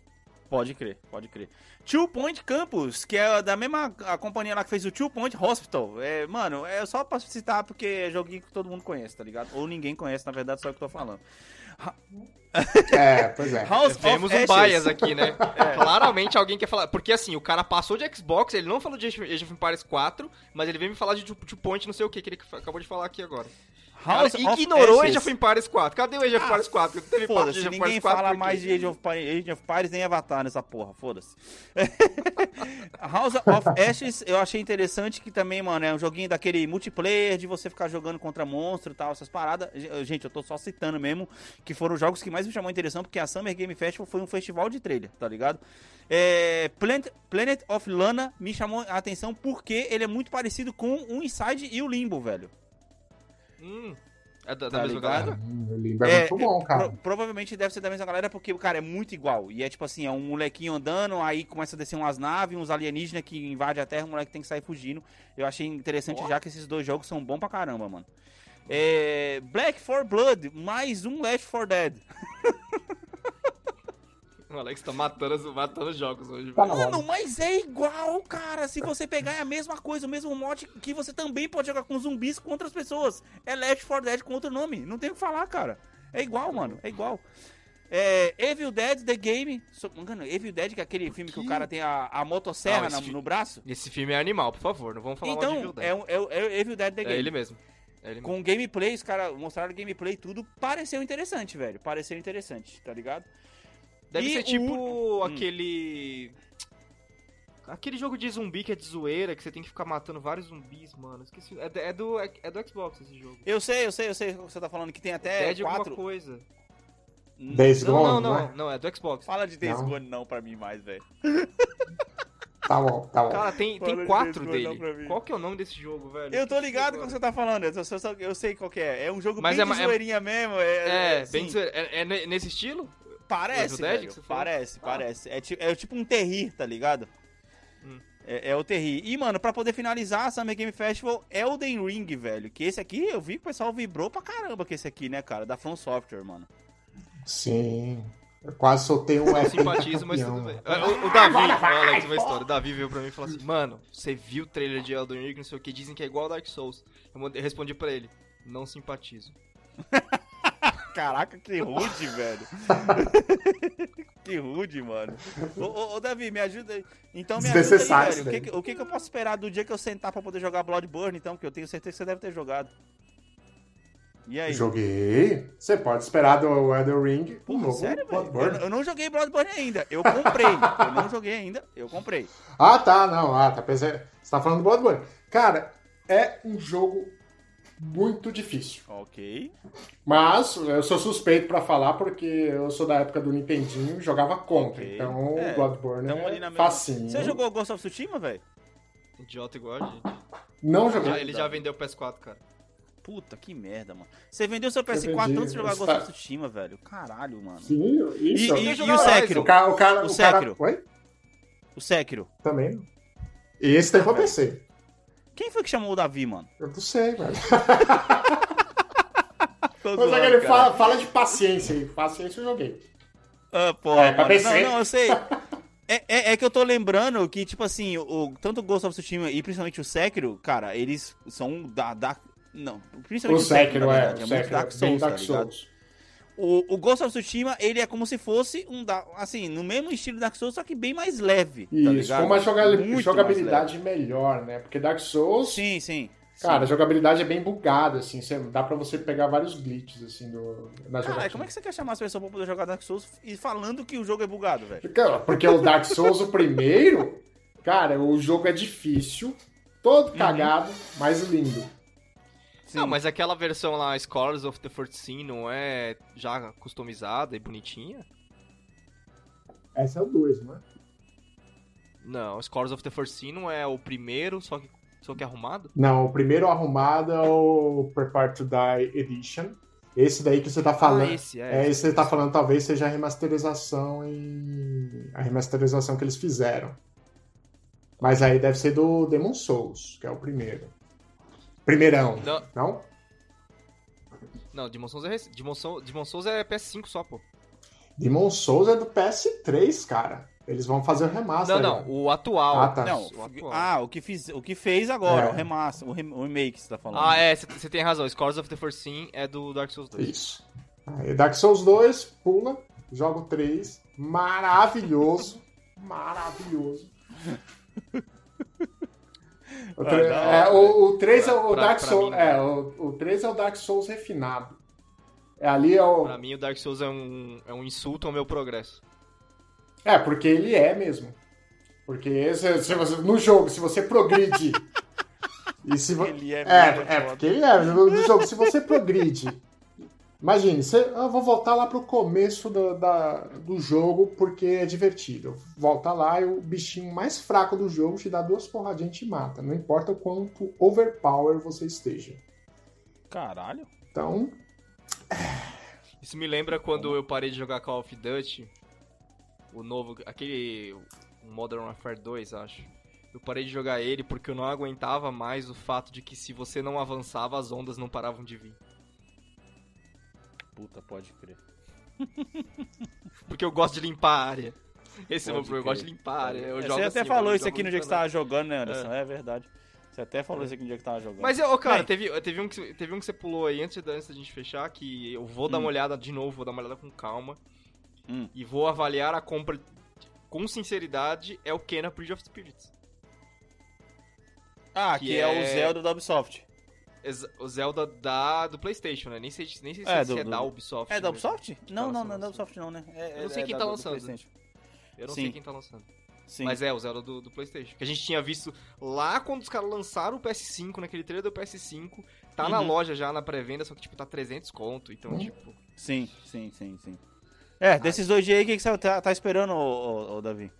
Speaker 1: Pode crer, pode crer. Two Point Campus, que é da mesma a companhia lá que fez o Two Point Hospital. É, mano, é só pra citar porque é joguinho que todo mundo conhece, tá ligado? Ou ninguém conhece, na verdade, só eu que tô falando.
Speaker 3: É, pois é.
Speaker 1: House
Speaker 2: Vemos
Speaker 1: of
Speaker 2: um
Speaker 1: Ashes.
Speaker 2: bias aqui, né? Claramente alguém quer falar. Porque assim, o cara passou de Xbox, ele não falou de Age of Empires 4, mas ele veio me falar de Two Point, não sei o que, que ele acabou de falar aqui agora. Cara,
Speaker 1: House of
Speaker 2: ignorou
Speaker 1: Ashes.
Speaker 2: Age of Empires 4. Cadê o Age of
Speaker 1: Ah,
Speaker 2: Empires 4? Não teve papo de
Speaker 1: Foda-se, ninguém
Speaker 2: Empires 4
Speaker 1: fala mais de Age of, Age of Empires nem Avatar nessa porra, foda-se. House of Ashes eu achei interessante que também, mano, é um joguinho daquele multiplayer de você ficar jogando contra monstro e tal, essas paradas. Gente, eu tô só citando mesmo, que foram os jogos que mais me chamou a atenção, porque a Summer Game Festival foi um festival de trailer, tá ligado? É, Planet, Planet of Lana me chamou a atenção porque ele é muito parecido com o Inside e o Limbo, velho.
Speaker 2: Hum, é da, da
Speaker 1: Tá
Speaker 2: mesma
Speaker 1: ligado?
Speaker 2: galera?
Speaker 3: Hum, Limbo é,
Speaker 1: É,
Speaker 3: muito bom, cara.
Speaker 1: Pro- provavelmente deve ser da mesma galera, porque, cara, é muito igual. E é tipo assim, é um molequinho andando, aí começa a descer umas naves, uns alienígenas que invadem a Terra, o moleque tem que sair fugindo. Eu achei interessante já que esses dois jogos são bons pra caramba, mano. É, Black for Blood, mais um Left 4 Dead.
Speaker 2: O Alex tá matando, os- matando os jogos hoje.
Speaker 3: Tá
Speaker 1: Mano, mas é igual, cara. Se você pegar é a mesma coisa, o mesmo mod que você também pode jogar com zumbis com outras pessoas. É Left 4 Dead com outro nome. Não tem o que falar, cara. É igual, mano. É igual. É, Evil Dead The Game. So, mano, Evil Dead, que é aquele filme que, o cara tem a, a motosserra
Speaker 2: Ah, esse
Speaker 1: na-
Speaker 2: fi-
Speaker 1: no braço.
Speaker 2: Esse filme é animal, por favor, não vamos falar mal de
Speaker 1: Então,
Speaker 2: Evil Dead.
Speaker 1: é, o- é, é o Evil Dead The
Speaker 2: É
Speaker 1: Game.
Speaker 2: ele mesmo. É ele mesmo.
Speaker 1: Com gameplay, os caras mostraram gameplay e tudo. Pareceu interessante, velho. Pareceu interessante, tá ligado?
Speaker 2: Deve
Speaker 1: E
Speaker 2: ser
Speaker 1: o-
Speaker 2: tipo
Speaker 1: Hum.
Speaker 2: aquele. Aquele jogo de zumbi que é de zoeira, que você tem que ficar matando vários zumbis, mano. Esqueci. É, do- é do, é do Xbox esse jogo.
Speaker 1: Eu sei, eu sei, eu sei o que você tá falando, que tem até
Speaker 2: Dead alguma
Speaker 1: quatro.
Speaker 2: coisa.
Speaker 3: Days
Speaker 2: Não,
Speaker 3: Gone,
Speaker 2: não,
Speaker 3: não,
Speaker 2: não,
Speaker 3: é?
Speaker 2: não, é do Xbox.
Speaker 1: Fala de Days
Speaker 3: Não.
Speaker 1: Gone não pra mim mais, velho.
Speaker 3: Tá bom, tá bom.
Speaker 2: Cara, tem,
Speaker 1: Fala
Speaker 2: tem
Speaker 1: de
Speaker 2: quatro dele. Qual que é o nome desse jogo, velho?
Speaker 1: Eu tô ligado com o que você tá falando, eu, eu sei qual que é. É um jogo
Speaker 2: Mas
Speaker 1: bem
Speaker 2: é
Speaker 1: de
Speaker 2: é-
Speaker 1: zoeirinha mesmo. É,
Speaker 2: É,
Speaker 1: assim,
Speaker 2: bem zoeira. é, é ne- nesse estilo?
Speaker 1: Parece, velho, parece,
Speaker 2: Ah.
Speaker 1: parece. É, ti- é tipo um terrir, tá ligado?
Speaker 2: Hum.
Speaker 1: É, é o terrir. E, mano, pra poder finalizar a Summer Game Festival, Elden Ring, velho. Que esse aqui, eu vi que o pessoal vibrou pra caramba com esse aqui, né, cara? Da From Software, mano.
Speaker 3: Sim. Eu quase soltei um
Speaker 2: Não
Speaker 3: F.
Speaker 2: simpatizo, mas tudo bem. O, o Davi, olha Alex, uma história. O Davi veio pra mim e falou assim: Mano, você viu o trailer de Elden Ring, não sei o que, dizem que é igual ao Dark Souls. Eu respondi pra ele: Não simpatizo.
Speaker 1: Caraca, que rude, velho. que rude, mano. Ô, ô, ô, Davi, me ajuda aí. Então me ajuda aí, velho. O que, o que, que eu posso esperar do dia que eu sentar pra poder jogar Bloodborne, então? Que eu tenho certeza que você deve ter jogado. E aí?
Speaker 3: Joguei. Você pode esperar do Elden Ring um
Speaker 1: Porra,
Speaker 3: novo
Speaker 1: sério?
Speaker 3: Bloodborne.
Speaker 1: Eu, eu não joguei Bloodborne ainda. Eu comprei. eu não joguei ainda. Eu comprei.
Speaker 3: Ah, tá, não. Ah, tá. Pensei... Você tá falando do Bloodborne. Cara, é um jogo muito difícil.
Speaker 1: Ok.
Speaker 3: Mas eu sou suspeito pra falar porque eu sou da época do Nintendinho e jogava contra.
Speaker 1: Ok.
Speaker 3: Então,
Speaker 1: É,
Speaker 3: Bloodborne é
Speaker 1: na mesma-
Speaker 3: facinho.
Speaker 1: Você jogou Ghost of Tsushima, velho?
Speaker 2: Idiota igual a gente.
Speaker 3: Não
Speaker 2: Já-
Speaker 3: joguei.
Speaker 2: ele já vendeu o PS4, cara.
Speaker 1: Puta, que merda, mano. Você vendeu seu PS4
Speaker 3: vendi.
Speaker 1: antes de jogar Ghost of Tsushima, velho. Caralho, mano.
Speaker 3: Sim,
Speaker 1: E,
Speaker 3: isso.
Speaker 1: e- e
Speaker 2: jogar
Speaker 1: o. Sekiro?
Speaker 3: O cara, o cara,
Speaker 1: O
Speaker 3: o cara...
Speaker 1: Sekiro.
Speaker 3: Oi?
Speaker 1: O Sekiro.
Speaker 3: Também não. E esse tem pra. PC.
Speaker 1: Quem foi que chamou o Davi, mano?
Speaker 3: Eu não sei, velho. Mas é que ele fala, fala de paciência aí. Paciência eu joguei.
Speaker 1: Ah, porra,
Speaker 3: É.
Speaker 1: Não, não, eu sei. É, é, é que eu tô lembrando que, tipo assim, o, tanto o Ghost of Tsushima e principalmente o Sekiro, cara, eles são da. da não, principalmente
Speaker 3: O Sekiro,
Speaker 1: na
Speaker 3: é.
Speaker 1: verdade,
Speaker 3: O
Speaker 1: muito
Speaker 3: Sekiro
Speaker 1: Dark
Speaker 3: é
Speaker 1: Souls,
Speaker 3: Dark
Speaker 1: tá ligado?
Speaker 3: Souls.
Speaker 1: O, o Ghost of Tsushima, ele é como se fosse um, da- assim, no mesmo estilo Dark Souls, só que bem mais leve, tá
Speaker 3: Isso,
Speaker 1: ligado?
Speaker 3: com uma joga-
Speaker 1: Muito
Speaker 3: jogabilidade melhor, né? Porque Dark Souls.
Speaker 1: Sim, sim.
Speaker 3: cara, a
Speaker 1: sim.
Speaker 3: jogabilidade é bem bugada, assim. Você, dá pra você pegar vários glitches, assim, do, na
Speaker 1: Cara,
Speaker 3: jogatina.
Speaker 1: como é que você quer chamar as pessoas pra poder jogar Dark Souls e falando que o jogo é bugado, velho?
Speaker 3: Cara, Porque o Dark Souls, o primeiro, cara, o jogo é difícil, todo
Speaker 1: Uhum.
Speaker 3: cagado, mas lindo.
Speaker 1: Sim.
Speaker 2: Não, mas aquela versão lá, Scholars of the First Sin, não é já customizada e bonitinha?
Speaker 3: Esse é o 2, né?
Speaker 2: Não, Scholars of the First Sin não é o primeiro, só que, só que arrumado?
Speaker 3: Não, o primeiro arrumado é o Prepare to Die Edition. Esse daí que você tá falando.
Speaker 2: Ah, esse, é.
Speaker 3: É,
Speaker 2: esse
Speaker 3: que você tá falando talvez seja a remasterização e a remasterização que eles fizeram. Mas aí deve ser do Demon Souls, que é o primeiro. Primeirão,
Speaker 2: Não,
Speaker 3: não?
Speaker 2: não Demon Souls é, Demon Souls, Demon Souls é PS5 só, pô.
Speaker 3: Demon Souls é do PS3, cara. Eles vão fazer o remaster.
Speaker 2: Não, não, o atual.
Speaker 3: Ah, tá.
Speaker 1: Não,
Speaker 2: O atual.
Speaker 1: ah, o que, fiz, o que fez agora,
Speaker 3: É.
Speaker 1: o remaster, o, rem- o remake, você tá falando.
Speaker 2: Ah, é, você tem razão. Scholars of the Sin é do Dark Souls 2.
Speaker 3: Isso. Aí, Dark Souls 2, pula, joga o 3, maravilhoso, maravilhoso. O,
Speaker 1: Ah,
Speaker 3: tre-
Speaker 1: da
Speaker 3: é, o, o 3 é o
Speaker 2: Pra-
Speaker 3: Dark
Speaker 2: pra
Speaker 3: Souls,
Speaker 2: mim,
Speaker 3: é, o, o 3 é o Dark Souls refinado. É, ali é o
Speaker 2: Pra mim, o Dark Souls é um, é um insulto ao meu progresso.
Speaker 3: É, porque ele é mesmo. Porque se, se você- no jogo, se você progride e se vo-
Speaker 1: Ele é
Speaker 3: É,
Speaker 1: mesmo,
Speaker 3: é
Speaker 1: foda.
Speaker 3: porque ele é. No jogo, se você progride. Imagine, você, ah, eu vou voltar lá pro começo do, da- do jogo porque é divertido. Volta lá e o bichinho mais fraco do jogo te dá duas porradinhas e te mata. Não importa o quanto overpower você esteja.
Speaker 1: Caralho.
Speaker 3: Então,
Speaker 2: Isso me lembra quando eu parei de jogar Call of Duty, o novo, aquele Modern Warfare 2, acho. Eu parei de jogar ele porque eu não aguentava mais o fato de que se você não avançava, as ondas não paravam de vir.
Speaker 1: Puta, pode crer.
Speaker 2: Porque eu gosto de limpar a área. Esse é o meu
Speaker 1: Pode
Speaker 2: problema, eu gosto de limpar a área. Eu
Speaker 1: É,
Speaker 2: jogo
Speaker 1: você até
Speaker 2: assim,
Speaker 1: falou
Speaker 2: eu
Speaker 1: isso aqui no dia que você tava jogando, né, Anderson? É, verdade. Você até falou isso aqui no dia que você tava jogando.
Speaker 2: Mas, ô, cara,
Speaker 1: Bem.
Speaker 2: teve, teve, um que, teve um que você pulou aí antes, da- antes da gente fechar, que eu vou dar
Speaker 1: Hum.
Speaker 2: uma olhada de novo, vou dar uma olhada com calma.
Speaker 1: Hum.
Speaker 2: E vou avaliar a compra com sinceridade, é o Kena Bridge of Spirits.
Speaker 1: Ah, que,
Speaker 2: que
Speaker 1: é... o
Speaker 2: é-
Speaker 1: Zelda da Ubisoft.
Speaker 2: O Zelda da, do Playstation, né? Nem sei, nem sei se
Speaker 1: É,
Speaker 2: é,
Speaker 1: do-
Speaker 2: se é
Speaker 1: do-
Speaker 2: da Ubisoft.
Speaker 1: É da
Speaker 2: né?
Speaker 1: Ubisoft? Não, não, não é da. Ubisoft não, né? É-
Speaker 2: Eu não sei
Speaker 1: é
Speaker 2: quem tá
Speaker 1: do
Speaker 2: lançando. Eu não
Speaker 1: Sim.
Speaker 2: sei quem tá lançando.
Speaker 1: Sim.
Speaker 2: Mas é, o Zelda do, do Playstation. Que a gente tinha visto lá quando os caras lançaram o PS5, naquele trailer do PS5. Tá na
Speaker 1: Uhum.
Speaker 2: loja já, na pré-venda, só que tipo, tá 300 conto. Então,
Speaker 3: Hum.
Speaker 2: tipo...
Speaker 1: Sim, sim, sim, sim. É, desses dois dias aí, o que, que você tá, tá esperando, ô, ô, ô, Davi?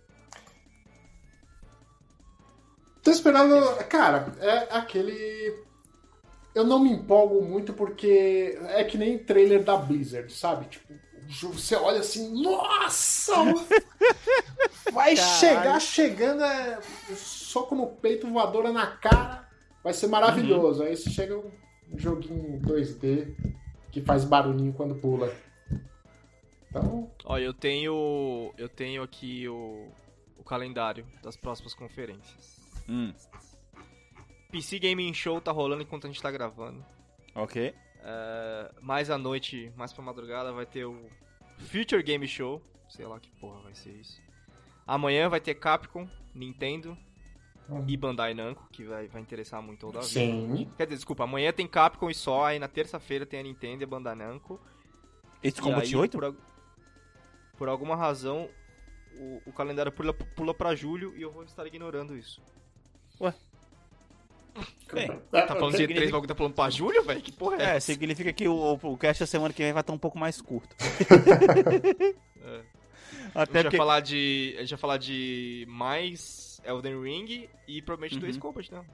Speaker 3: Tô esperando. Cara, é aquele. Eu não me empolgo muito porque é que nem trailer da Blizzard, sabe? Tipo, você olha assim, nossa! Vai
Speaker 1: Caralho.
Speaker 3: chegar chegando, é, soco no peito, voadora na cara. Vai ser maravilhoso. Aí você chega um joguinho 2D que faz barulhinho quando pula. Então,
Speaker 2: Ó, eu tenho. Eu tenho aqui o, o calendário das próximas conferências.
Speaker 1: Hum,
Speaker 2: PC Gaming Show tá rolando enquanto a gente tá gravando.
Speaker 1: ok.
Speaker 2: É, mais à noite, mais pra madrugada, vai ter o Future Game Show. Sei lá que porra vai ser isso. Amanhã vai ter Capcom, Nintendo e Bandai Namco, que vai, vai interessar muito o Davi.
Speaker 3: sim.
Speaker 2: Quer dizer, desculpa, amanhã tem Capcom e só, aí na terça-feira tem a Nintendo e a Bandai Namco.
Speaker 1: Esse
Speaker 2: E
Speaker 1: Combat
Speaker 2: aí,
Speaker 1: 8?
Speaker 2: Por, por alguma razão, o, o calendário pula, pula pra julho e eu vou estar ignorando isso.
Speaker 1: Bem,
Speaker 2: Tá falando de
Speaker 1: significa-
Speaker 2: E3, o bagulho tá falando pra julho, velho? Que porra é,
Speaker 1: É,
Speaker 2: essa?
Speaker 1: significa que o, o cast da semana que vem vai estar um pouco mais curto.
Speaker 2: É.
Speaker 1: Até
Speaker 2: A gente
Speaker 1: porque...
Speaker 2: falar de. A gente vai falar de mais Elden Ring e provavelmente
Speaker 1: Uhum.
Speaker 2: do Ace Combat, né?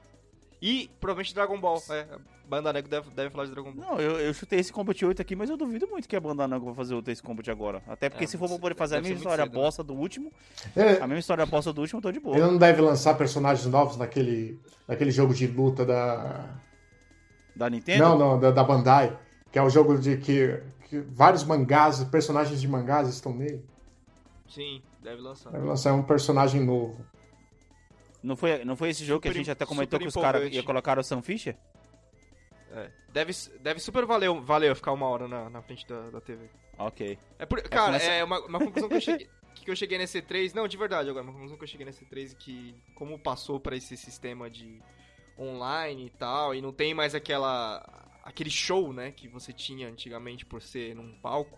Speaker 2: E provavelmente Dragon Ball. É, a Banda Nego deve, deve falar de Dragon Ball.
Speaker 1: Não, eu, eu chutei esse Combat 8 aqui, mas eu duvido muito que a banda não vai fazer outro esse Combat agora. Até porque
Speaker 2: É,
Speaker 1: se for pra poder fazer a mesma história
Speaker 2: cedo, né?
Speaker 1: bosta do último,
Speaker 3: É,
Speaker 1: a mesma história bosta do último, eu tô de boa.
Speaker 3: ele não deve lançar personagens novos naquele, naquele jogo de luta da.
Speaker 1: Da Nintendo?
Speaker 3: Não, não, da, da Bandai. Que é o jogo de que, que vários mangás, personagens de mangás estão nele.
Speaker 2: Sim, deve lançar.
Speaker 3: Deve lançar um personagem novo.
Speaker 1: Não foi, não foi esse jogo que a
Speaker 2: Super
Speaker 1: gente até comentou
Speaker 2: super
Speaker 1: que os caras iam colocar o Sam Fisher?
Speaker 2: É. Deve, deve super valer, valer ficar uma hora na, na frente da, da TV.
Speaker 1: Ok.
Speaker 2: É por- cara,
Speaker 1: começa-
Speaker 2: é uma, uma conclusão que eu cheguei. Que eu cheguei nesse E3, não, de verdade agora, uma conclusão que eu cheguei nesse E3 é que como passou pra esse sistema de online e tal, e não tem mais aquela aquele show, né, que você tinha antigamente por ser num palco.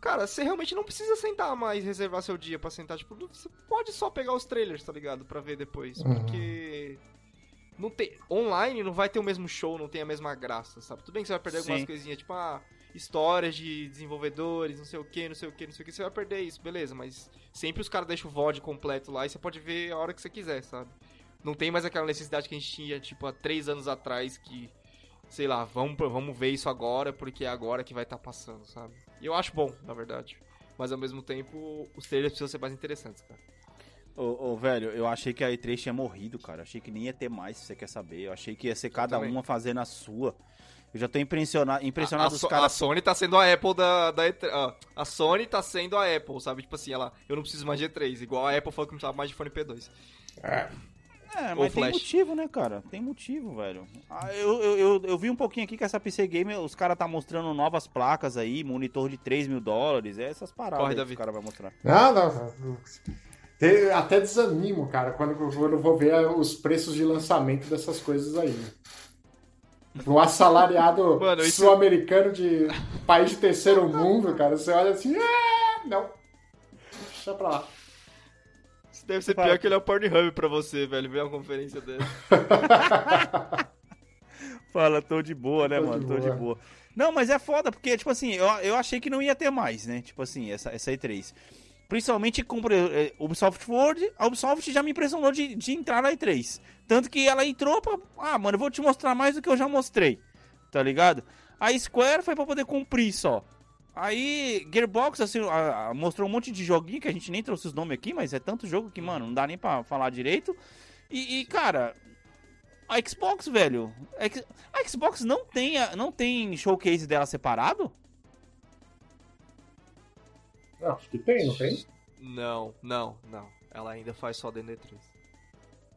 Speaker 2: Cara, você realmente não precisa sentar mais, reservar seu dia pra sentar, tipo, você pode só pegar os trailers, tá ligado, Pra ver depois,
Speaker 3: Uhum.
Speaker 2: porque não tem online não vai ter o mesmo show, não tem a mesma graça, sabe? Tudo bem que você vai perder algumas
Speaker 1: Sim.
Speaker 2: coisinhas, tipo, ah, histórias de desenvolvedores, não sei o que, não sei o que, não sei o que, você vai perder isso, beleza, mas sempre os caras deixam o VOD completo lá e você pode ver a hora que você quiser, sabe? Não tem mais aquela necessidade que a gente tinha, tipo, há três anos atrás que, sei lá, vamos, vamos ver isso agora porque é agora que vai estar passando, sabe? E eu acho bom, na verdade. Mas ao mesmo tempo, os trailers precisam ser mais interessantes, cara.
Speaker 1: Ô, ô, velho, eu achei que a E3 tinha morrido, cara. Achei que nem ia ter mais, se você quer saber. Eu achei que ia ser cada
Speaker 2: também.
Speaker 1: uma fazendo a sua. Eu já tô impressionado,
Speaker 2: A,
Speaker 1: impressionado
Speaker 2: a,
Speaker 1: os
Speaker 2: So- a
Speaker 1: caras.
Speaker 2: Sony tá sendo a Apple da, da E3. ó, a Sony tá sendo a Apple, sabe? Tipo assim, ela, eu não preciso mais de E3, igual a Apple falou que não precisava mais de fone P2.
Speaker 3: É,
Speaker 1: É, mas tem motivo, né, cara? Tem motivo, velho. Ah, eu, eu, eu, eu vi um pouquinho aqui que essa PC Gamer, os caras tá mostrando novas placas aí, monitor de 3 mil dólares, é essas paradas
Speaker 2: Corre,
Speaker 1: aí que os caras vão mostrar.
Speaker 3: Não, não. Até desanimo, cara, quando quando eu vou ver os preços de lançamento dessas coisas aí. Um assalariado
Speaker 2: isso-
Speaker 3: sul-americano de país de terceiro mundo, cara, você olha assim, ah, não. Deixa pra lá.
Speaker 2: Deve ser pior que ele é o Pornhub pra você, velho, ver uma conferência dessa.
Speaker 1: Fala, tô de boa, né,
Speaker 3: Tô de
Speaker 1: mano? Tô de
Speaker 3: boa.
Speaker 1: boa. Não, mas é foda, porque, tipo assim, eu, eu achei que não ia ter mais, né? Tipo assim, essa, essa E3. Principalmente com eh, Ubisoft World, a Ubisoft já me impressionou de, de entrar na E3. Tanto que ela entrou pra. Ah, mano, eu vou te mostrar mais do que eu já mostrei. Tá ligado? A Square foi pra poder cumprir só. Aí, Gearbox, assim, a- a- mostrou um monte de joguinho que a gente nem trouxe os nomes aqui, mas é tanto jogo que, mano, não dá nem pra falar direito. E, e, cara, a Xbox, velho. a A Xbox não tem, a- não tem showcase dela separado?
Speaker 3: Não, acho que tem, não tem?
Speaker 2: Não, não, não. Ela ainda faz só dentro da E3.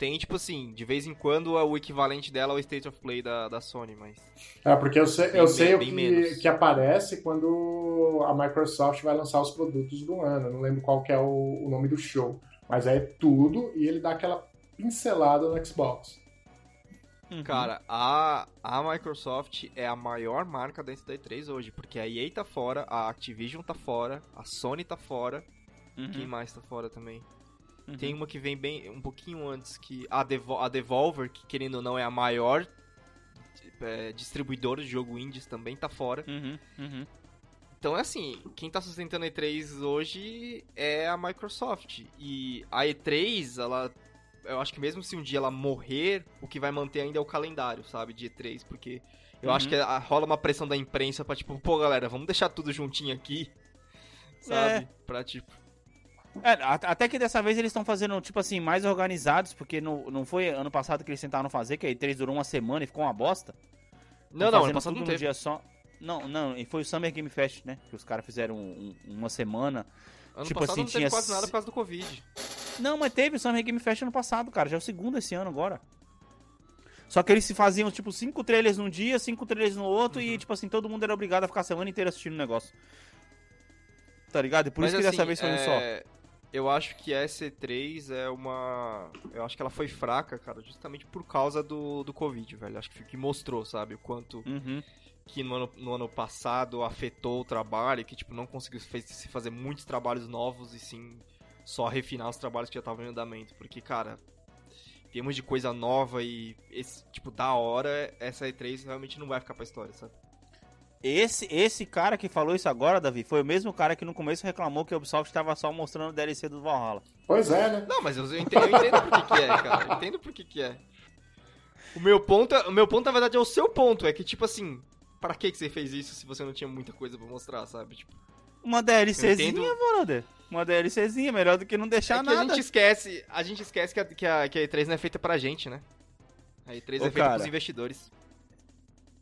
Speaker 2: Tem, tipo assim, de vez em quando é o equivalente dela ao State of Play da, da Sony, mas.
Speaker 3: É, porque eu sei,
Speaker 2: Bem
Speaker 3: eu sei o
Speaker 2: bem
Speaker 3: que,
Speaker 2: menos.
Speaker 3: que aparece quando a Microsoft vai lançar os produtos do ano. Eu não lembro qual que é o, o nome do show. Mas é tudo e ele dá aquela pincelada no Xbox.
Speaker 1: Uhum.
Speaker 2: Cara, a, a Microsoft é a maior marca dentro da E3 hoje, porque a EA tá fora, a Activision tá fora, a Sony tá fora,
Speaker 1: Uhum,
Speaker 2: quem mais tá fora também?
Speaker 1: Uhum.
Speaker 2: Tem uma que vem bem um pouquinho antes, que a, Devo a Devolver, que querendo ou não é a maior é, distribuidora de jogo indies, também tá fora.
Speaker 1: Uhum, uhum.
Speaker 2: Então é assim, quem tá sustentando a E3 hoje é a Microsoft. E a E3, ela. Eu acho que mesmo se um dia ela morrer, o que vai manter ainda é o calendário, sabe, de E3, porque eu
Speaker 1: Uhum.
Speaker 2: acho que a- rola uma pressão da imprensa pra, tipo, pô, galera, vamos deixar tudo juntinho aqui, sabe? Pra, tipo,
Speaker 1: É, até que dessa vez eles estão fazendo, tipo assim, mais organizados, porque no, não foi ano passado que eles tentaram fazer, que a E3 durou uma semana e ficou uma bosta.
Speaker 2: Não, não, ano passado não teve.
Speaker 1: dia só. Não, não, e foi o Summer Game Fest, né? Que os caras fizeram um- um- uma semana.
Speaker 2: Ano
Speaker 1: tipo
Speaker 2: passado
Speaker 1: assim,
Speaker 2: não teve
Speaker 1: tinha
Speaker 2: quase nada por causa do Covid.
Speaker 1: Não, mas teve o Summer Game Fest ano passado, cara. Já é o segundo esse ano agora. Só que eles se faziam, tipo, cinco trailers num dia, cinco trailers no outro,
Speaker 2: Uhum.
Speaker 1: e, tipo assim, todo mundo era obrigado a ficar a semana inteira assistindo o negócio. Tá ligado? E por
Speaker 2: Mas,
Speaker 1: isso que dessa
Speaker 2: assim,
Speaker 1: vez foi um só.
Speaker 2: Eu acho que a C3 é uma. Eu acho que ela foi fraca, cara, justamente por causa do, do Covid, velho. Acho que, que mostrou, sabe, o quanto
Speaker 1: Uhum.
Speaker 2: que no ano, no ano passado afetou o trabalho, que tipo, não conseguiu fez- se fazer muitos trabalhos novos e sim só refinar os trabalhos que já estavam em andamento. Porque, cara, em termos de coisa nova e esse, tipo, da hora, essa E3 realmente não vai ficar pra história, sabe?
Speaker 1: Esse, esse cara que falou isso agora, Davi, foi o mesmo cara que no começo reclamou que a Ubisoft estava só mostrando o DLC do Valhalla.
Speaker 3: Pois é, né?
Speaker 2: Não, mas eu, eu entendo, eu entendo por que, que é, cara. Eu entendo por que, que é. O meu ponto, é- o meu ponto, na verdade, é o seu ponto. É que, tipo assim, pra que, que você fez isso se você não tinha muita coisa pra mostrar, sabe? Tipo,
Speaker 1: Uma DLCzinha,
Speaker 2: entendo.
Speaker 1: brother. Uma DLCzinha, melhor do que não deixar
Speaker 2: é que
Speaker 1: nada.
Speaker 2: a gente esquece, a gente esquece que a, que, a, que a E3 não é feita pra gente, né? A E3
Speaker 1: Ô,
Speaker 2: é feita
Speaker 1: cara.
Speaker 2: pros investidores.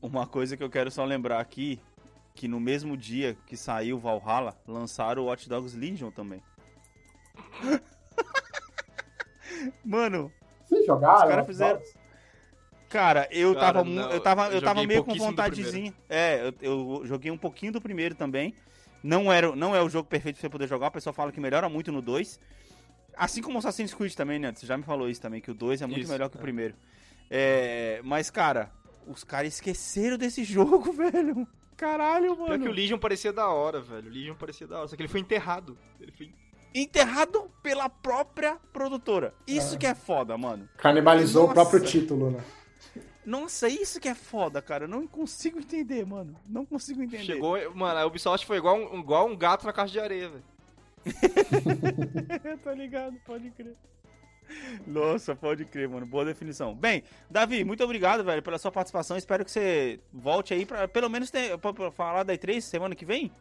Speaker 1: Uma coisa que eu quero só lembrar aqui, que no mesmo dia que saiu o Valhalla, lançaram o Watch Dogs Legion também. Mano,
Speaker 3: Vocês jogaram?
Speaker 1: Os caras fizeram- cara, eu
Speaker 2: Cara,
Speaker 1: tava,
Speaker 2: não,
Speaker 1: eu tava,
Speaker 2: eu
Speaker 1: eu tava meio com vontadezinha. É, eu, eu joguei um pouquinho do primeiro também. Não era, não é o jogo perfeito pra você poder jogar, o pessoal fala que melhora muito no 2. Assim como o Assassin's Creed também, né? Você já me falou isso também, que o 2 é muito
Speaker 2: Isso,
Speaker 1: melhor que o
Speaker 2: é.
Speaker 1: primeiro. É, mas, cara, os caras esqueceram desse jogo, velho. Caralho,
Speaker 2: Pior
Speaker 1: mano.
Speaker 2: que o Legion parecia da hora, velho. O Legion parecia da hora, só que ele foi enterrado. Ele foi...
Speaker 1: Enterrado pela própria produtora. Isso
Speaker 3: Ah.
Speaker 1: que é foda, mano.
Speaker 3: Canibalizou
Speaker 1: Nossa.
Speaker 3: o próprio título, né?
Speaker 1: Nossa, isso que é foda, cara. Eu não consigo entender, mano. Não consigo entender.
Speaker 2: Chegou, mano, a Ubisoft foi igual um, igual um gato na caixa de areia, velho.
Speaker 1: tá ligado, pode crer. Nossa, pode crer, mano. Boa definição. Bem, Davi, muito obrigado, velho, pela sua participação. Espero que você volte aí pra pelo menos ter, pra, pra falar da E3 semana que vem.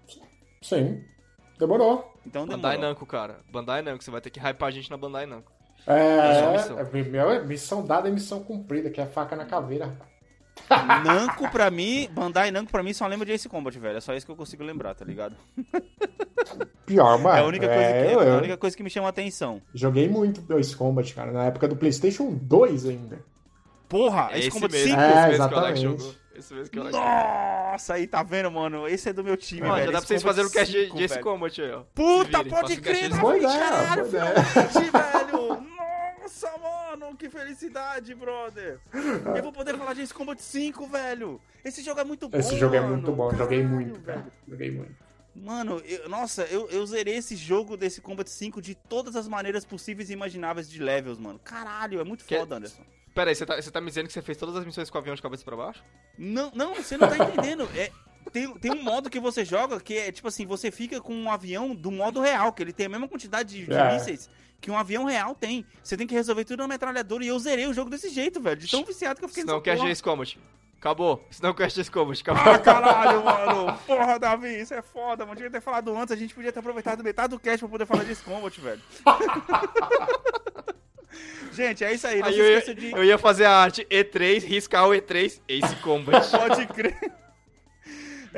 Speaker 3: Sim. Demorou.
Speaker 1: Então
Speaker 2: Bandai
Speaker 1: demorou.
Speaker 2: Namco, cara. Bandai Namco, você vai ter que hypar a gente na Bandai Namco.
Speaker 3: É,
Speaker 2: missão.
Speaker 3: é, é missão dada e missão cumprida, que é faca na caveira, rapaz.
Speaker 1: Namco pra mim, Bandai Namco pra mim só lembra de Ace Combat, velho. É só isso que eu consigo lembrar, tá ligado?
Speaker 3: Pior, mano.
Speaker 1: é a única, coisa
Speaker 3: é,
Speaker 1: que,
Speaker 3: eu,
Speaker 1: é a
Speaker 3: eu
Speaker 1: única coisa que me chama a atenção.
Speaker 3: joguei muito Ace Combat, cara, na época do PlayStation 2 ainda.
Speaker 1: Porra,
Speaker 2: É
Speaker 1: Ace
Speaker 2: esse
Speaker 1: Combat
Speaker 2: mesmo,
Speaker 1: 5?
Speaker 3: É, exatamente.
Speaker 2: jogou. Esse mesmo que o Alex jogou.
Speaker 1: Nossa, aí tá vendo, mano? Esse é do meu time,
Speaker 2: Ó,
Speaker 1: velho.
Speaker 2: já dá pra vocês fazerem o cast de-
Speaker 1: 5,
Speaker 2: de Ace. Combat aí, ó.
Speaker 1: Puta, pode crer,
Speaker 3: ideia,
Speaker 1: caralho, finalmente, velho. Nossa, mano, que felicidade, brother. Eu vou poder falar de Ace Combat 5, velho. Esse jogo é muito bom,
Speaker 3: Esse jogo é
Speaker 1: mano.
Speaker 3: muito bom, joguei
Speaker 1: Caralho,
Speaker 3: muito, cara. Joguei muito.
Speaker 1: Mano, eu- nossa, eu, eu zerei esse jogo desse Combat 5 de todas as maneiras possíveis e imagináveis de levels, mano. Caralho, é muito
Speaker 2: Que-
Speaker 1: foda, Anderson.
Speaker 2: Pera aí, você tá, você tá me dizendo que você fez todas as missões com o avião de cabeça pra baixo?
Speaker 1: Não, não, você não tá entendendo. É, tem, tem um modo que você joga que é tipo assim, você fica com um avião do modo real, que ele tem a mesma quantidade de, de
Speaker 3: É.
Speaker 1: mísseis que um avião real tem. Você tem que resolver tudo na metralhadora e eu zerei o jogo desse jeito, velho. De tão viciado que eu fiquei
Speaker 2: Senão
Speaker 1: nessa
Speaker 2: de
Speaker 1: porra.
Speaker 2: Ace Combat. Acabou. Senão de Ace Combat. Acabou.
Speaker 1: Ah, caralho, mano. Porra, Davi, isso é foda, mano. Devia ter falado antes, a gente podia ter aproveitado metade do cast pra poder falar desse combat, velho. gente, é isso aí.
Speaker 2: Aí eu ia,
Speaker 1: de...
Speaker 2: eu ia fazer a arte E3, riscar o E3, Ace Combat.
Speaker 1: Pode crer.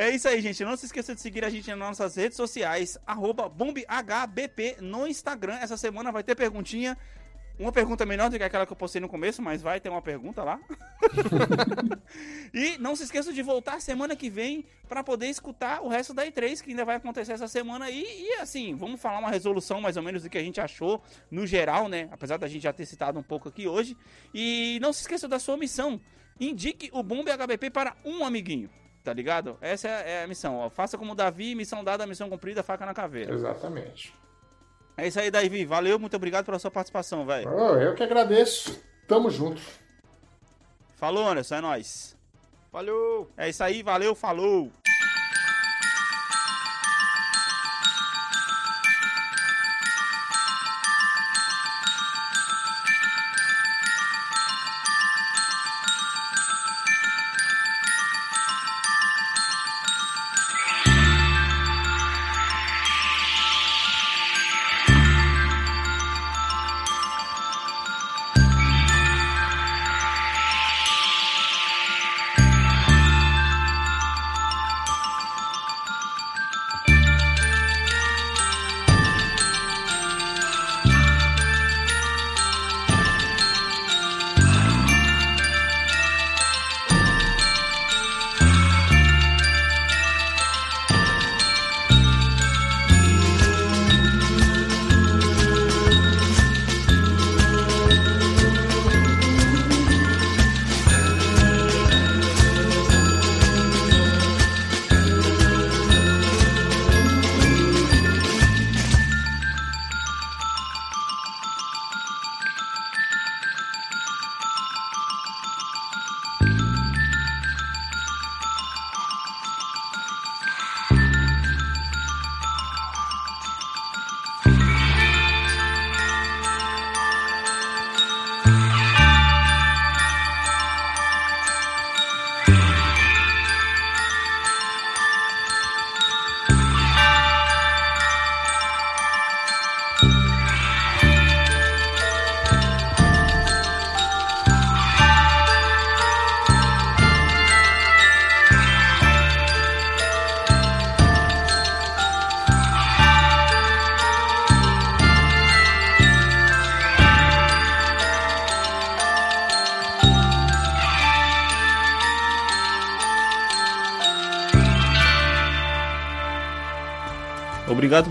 Speaker 1: É isso aí, gente. Não se esqueça de seguir a gente nas nossas redes sociais, arroba bombhbp no Instagram. Essa semana vai ter perguntinha. Uma pergunta menor do que aquela que eu postei no começo, mas vai ter uma pergunta lá. e não se esqueça de voltar semana que vem para poder escutar o resto da E3, que ainda vai acontecer essa semana aí. E assim, vamos falar uma resolução mais ou menos do que a gente achou no geral, né? Apesar da gente já ter citado um pouco aqui hoje. E não se esqueça da sua missão. Indique o Bomb HBP para um amiguinho. Tá ligado? Essa é é a missão. Ó. Faça como o Davi, missão dada, missão cumprida, faca na caveira.
Speaker 3: Exatamente.
Speaker 1: É isso aí, Davi. Valeu, muito obrigado pela sua participação, velho.
Speaker 3: Oh, eu que agradeço. Tamo junto.
Speaker 1: Falou, Anderson, é nóis.
Speaker 2: Valeu!
Speaker 1: É isso aí, valeu, falou.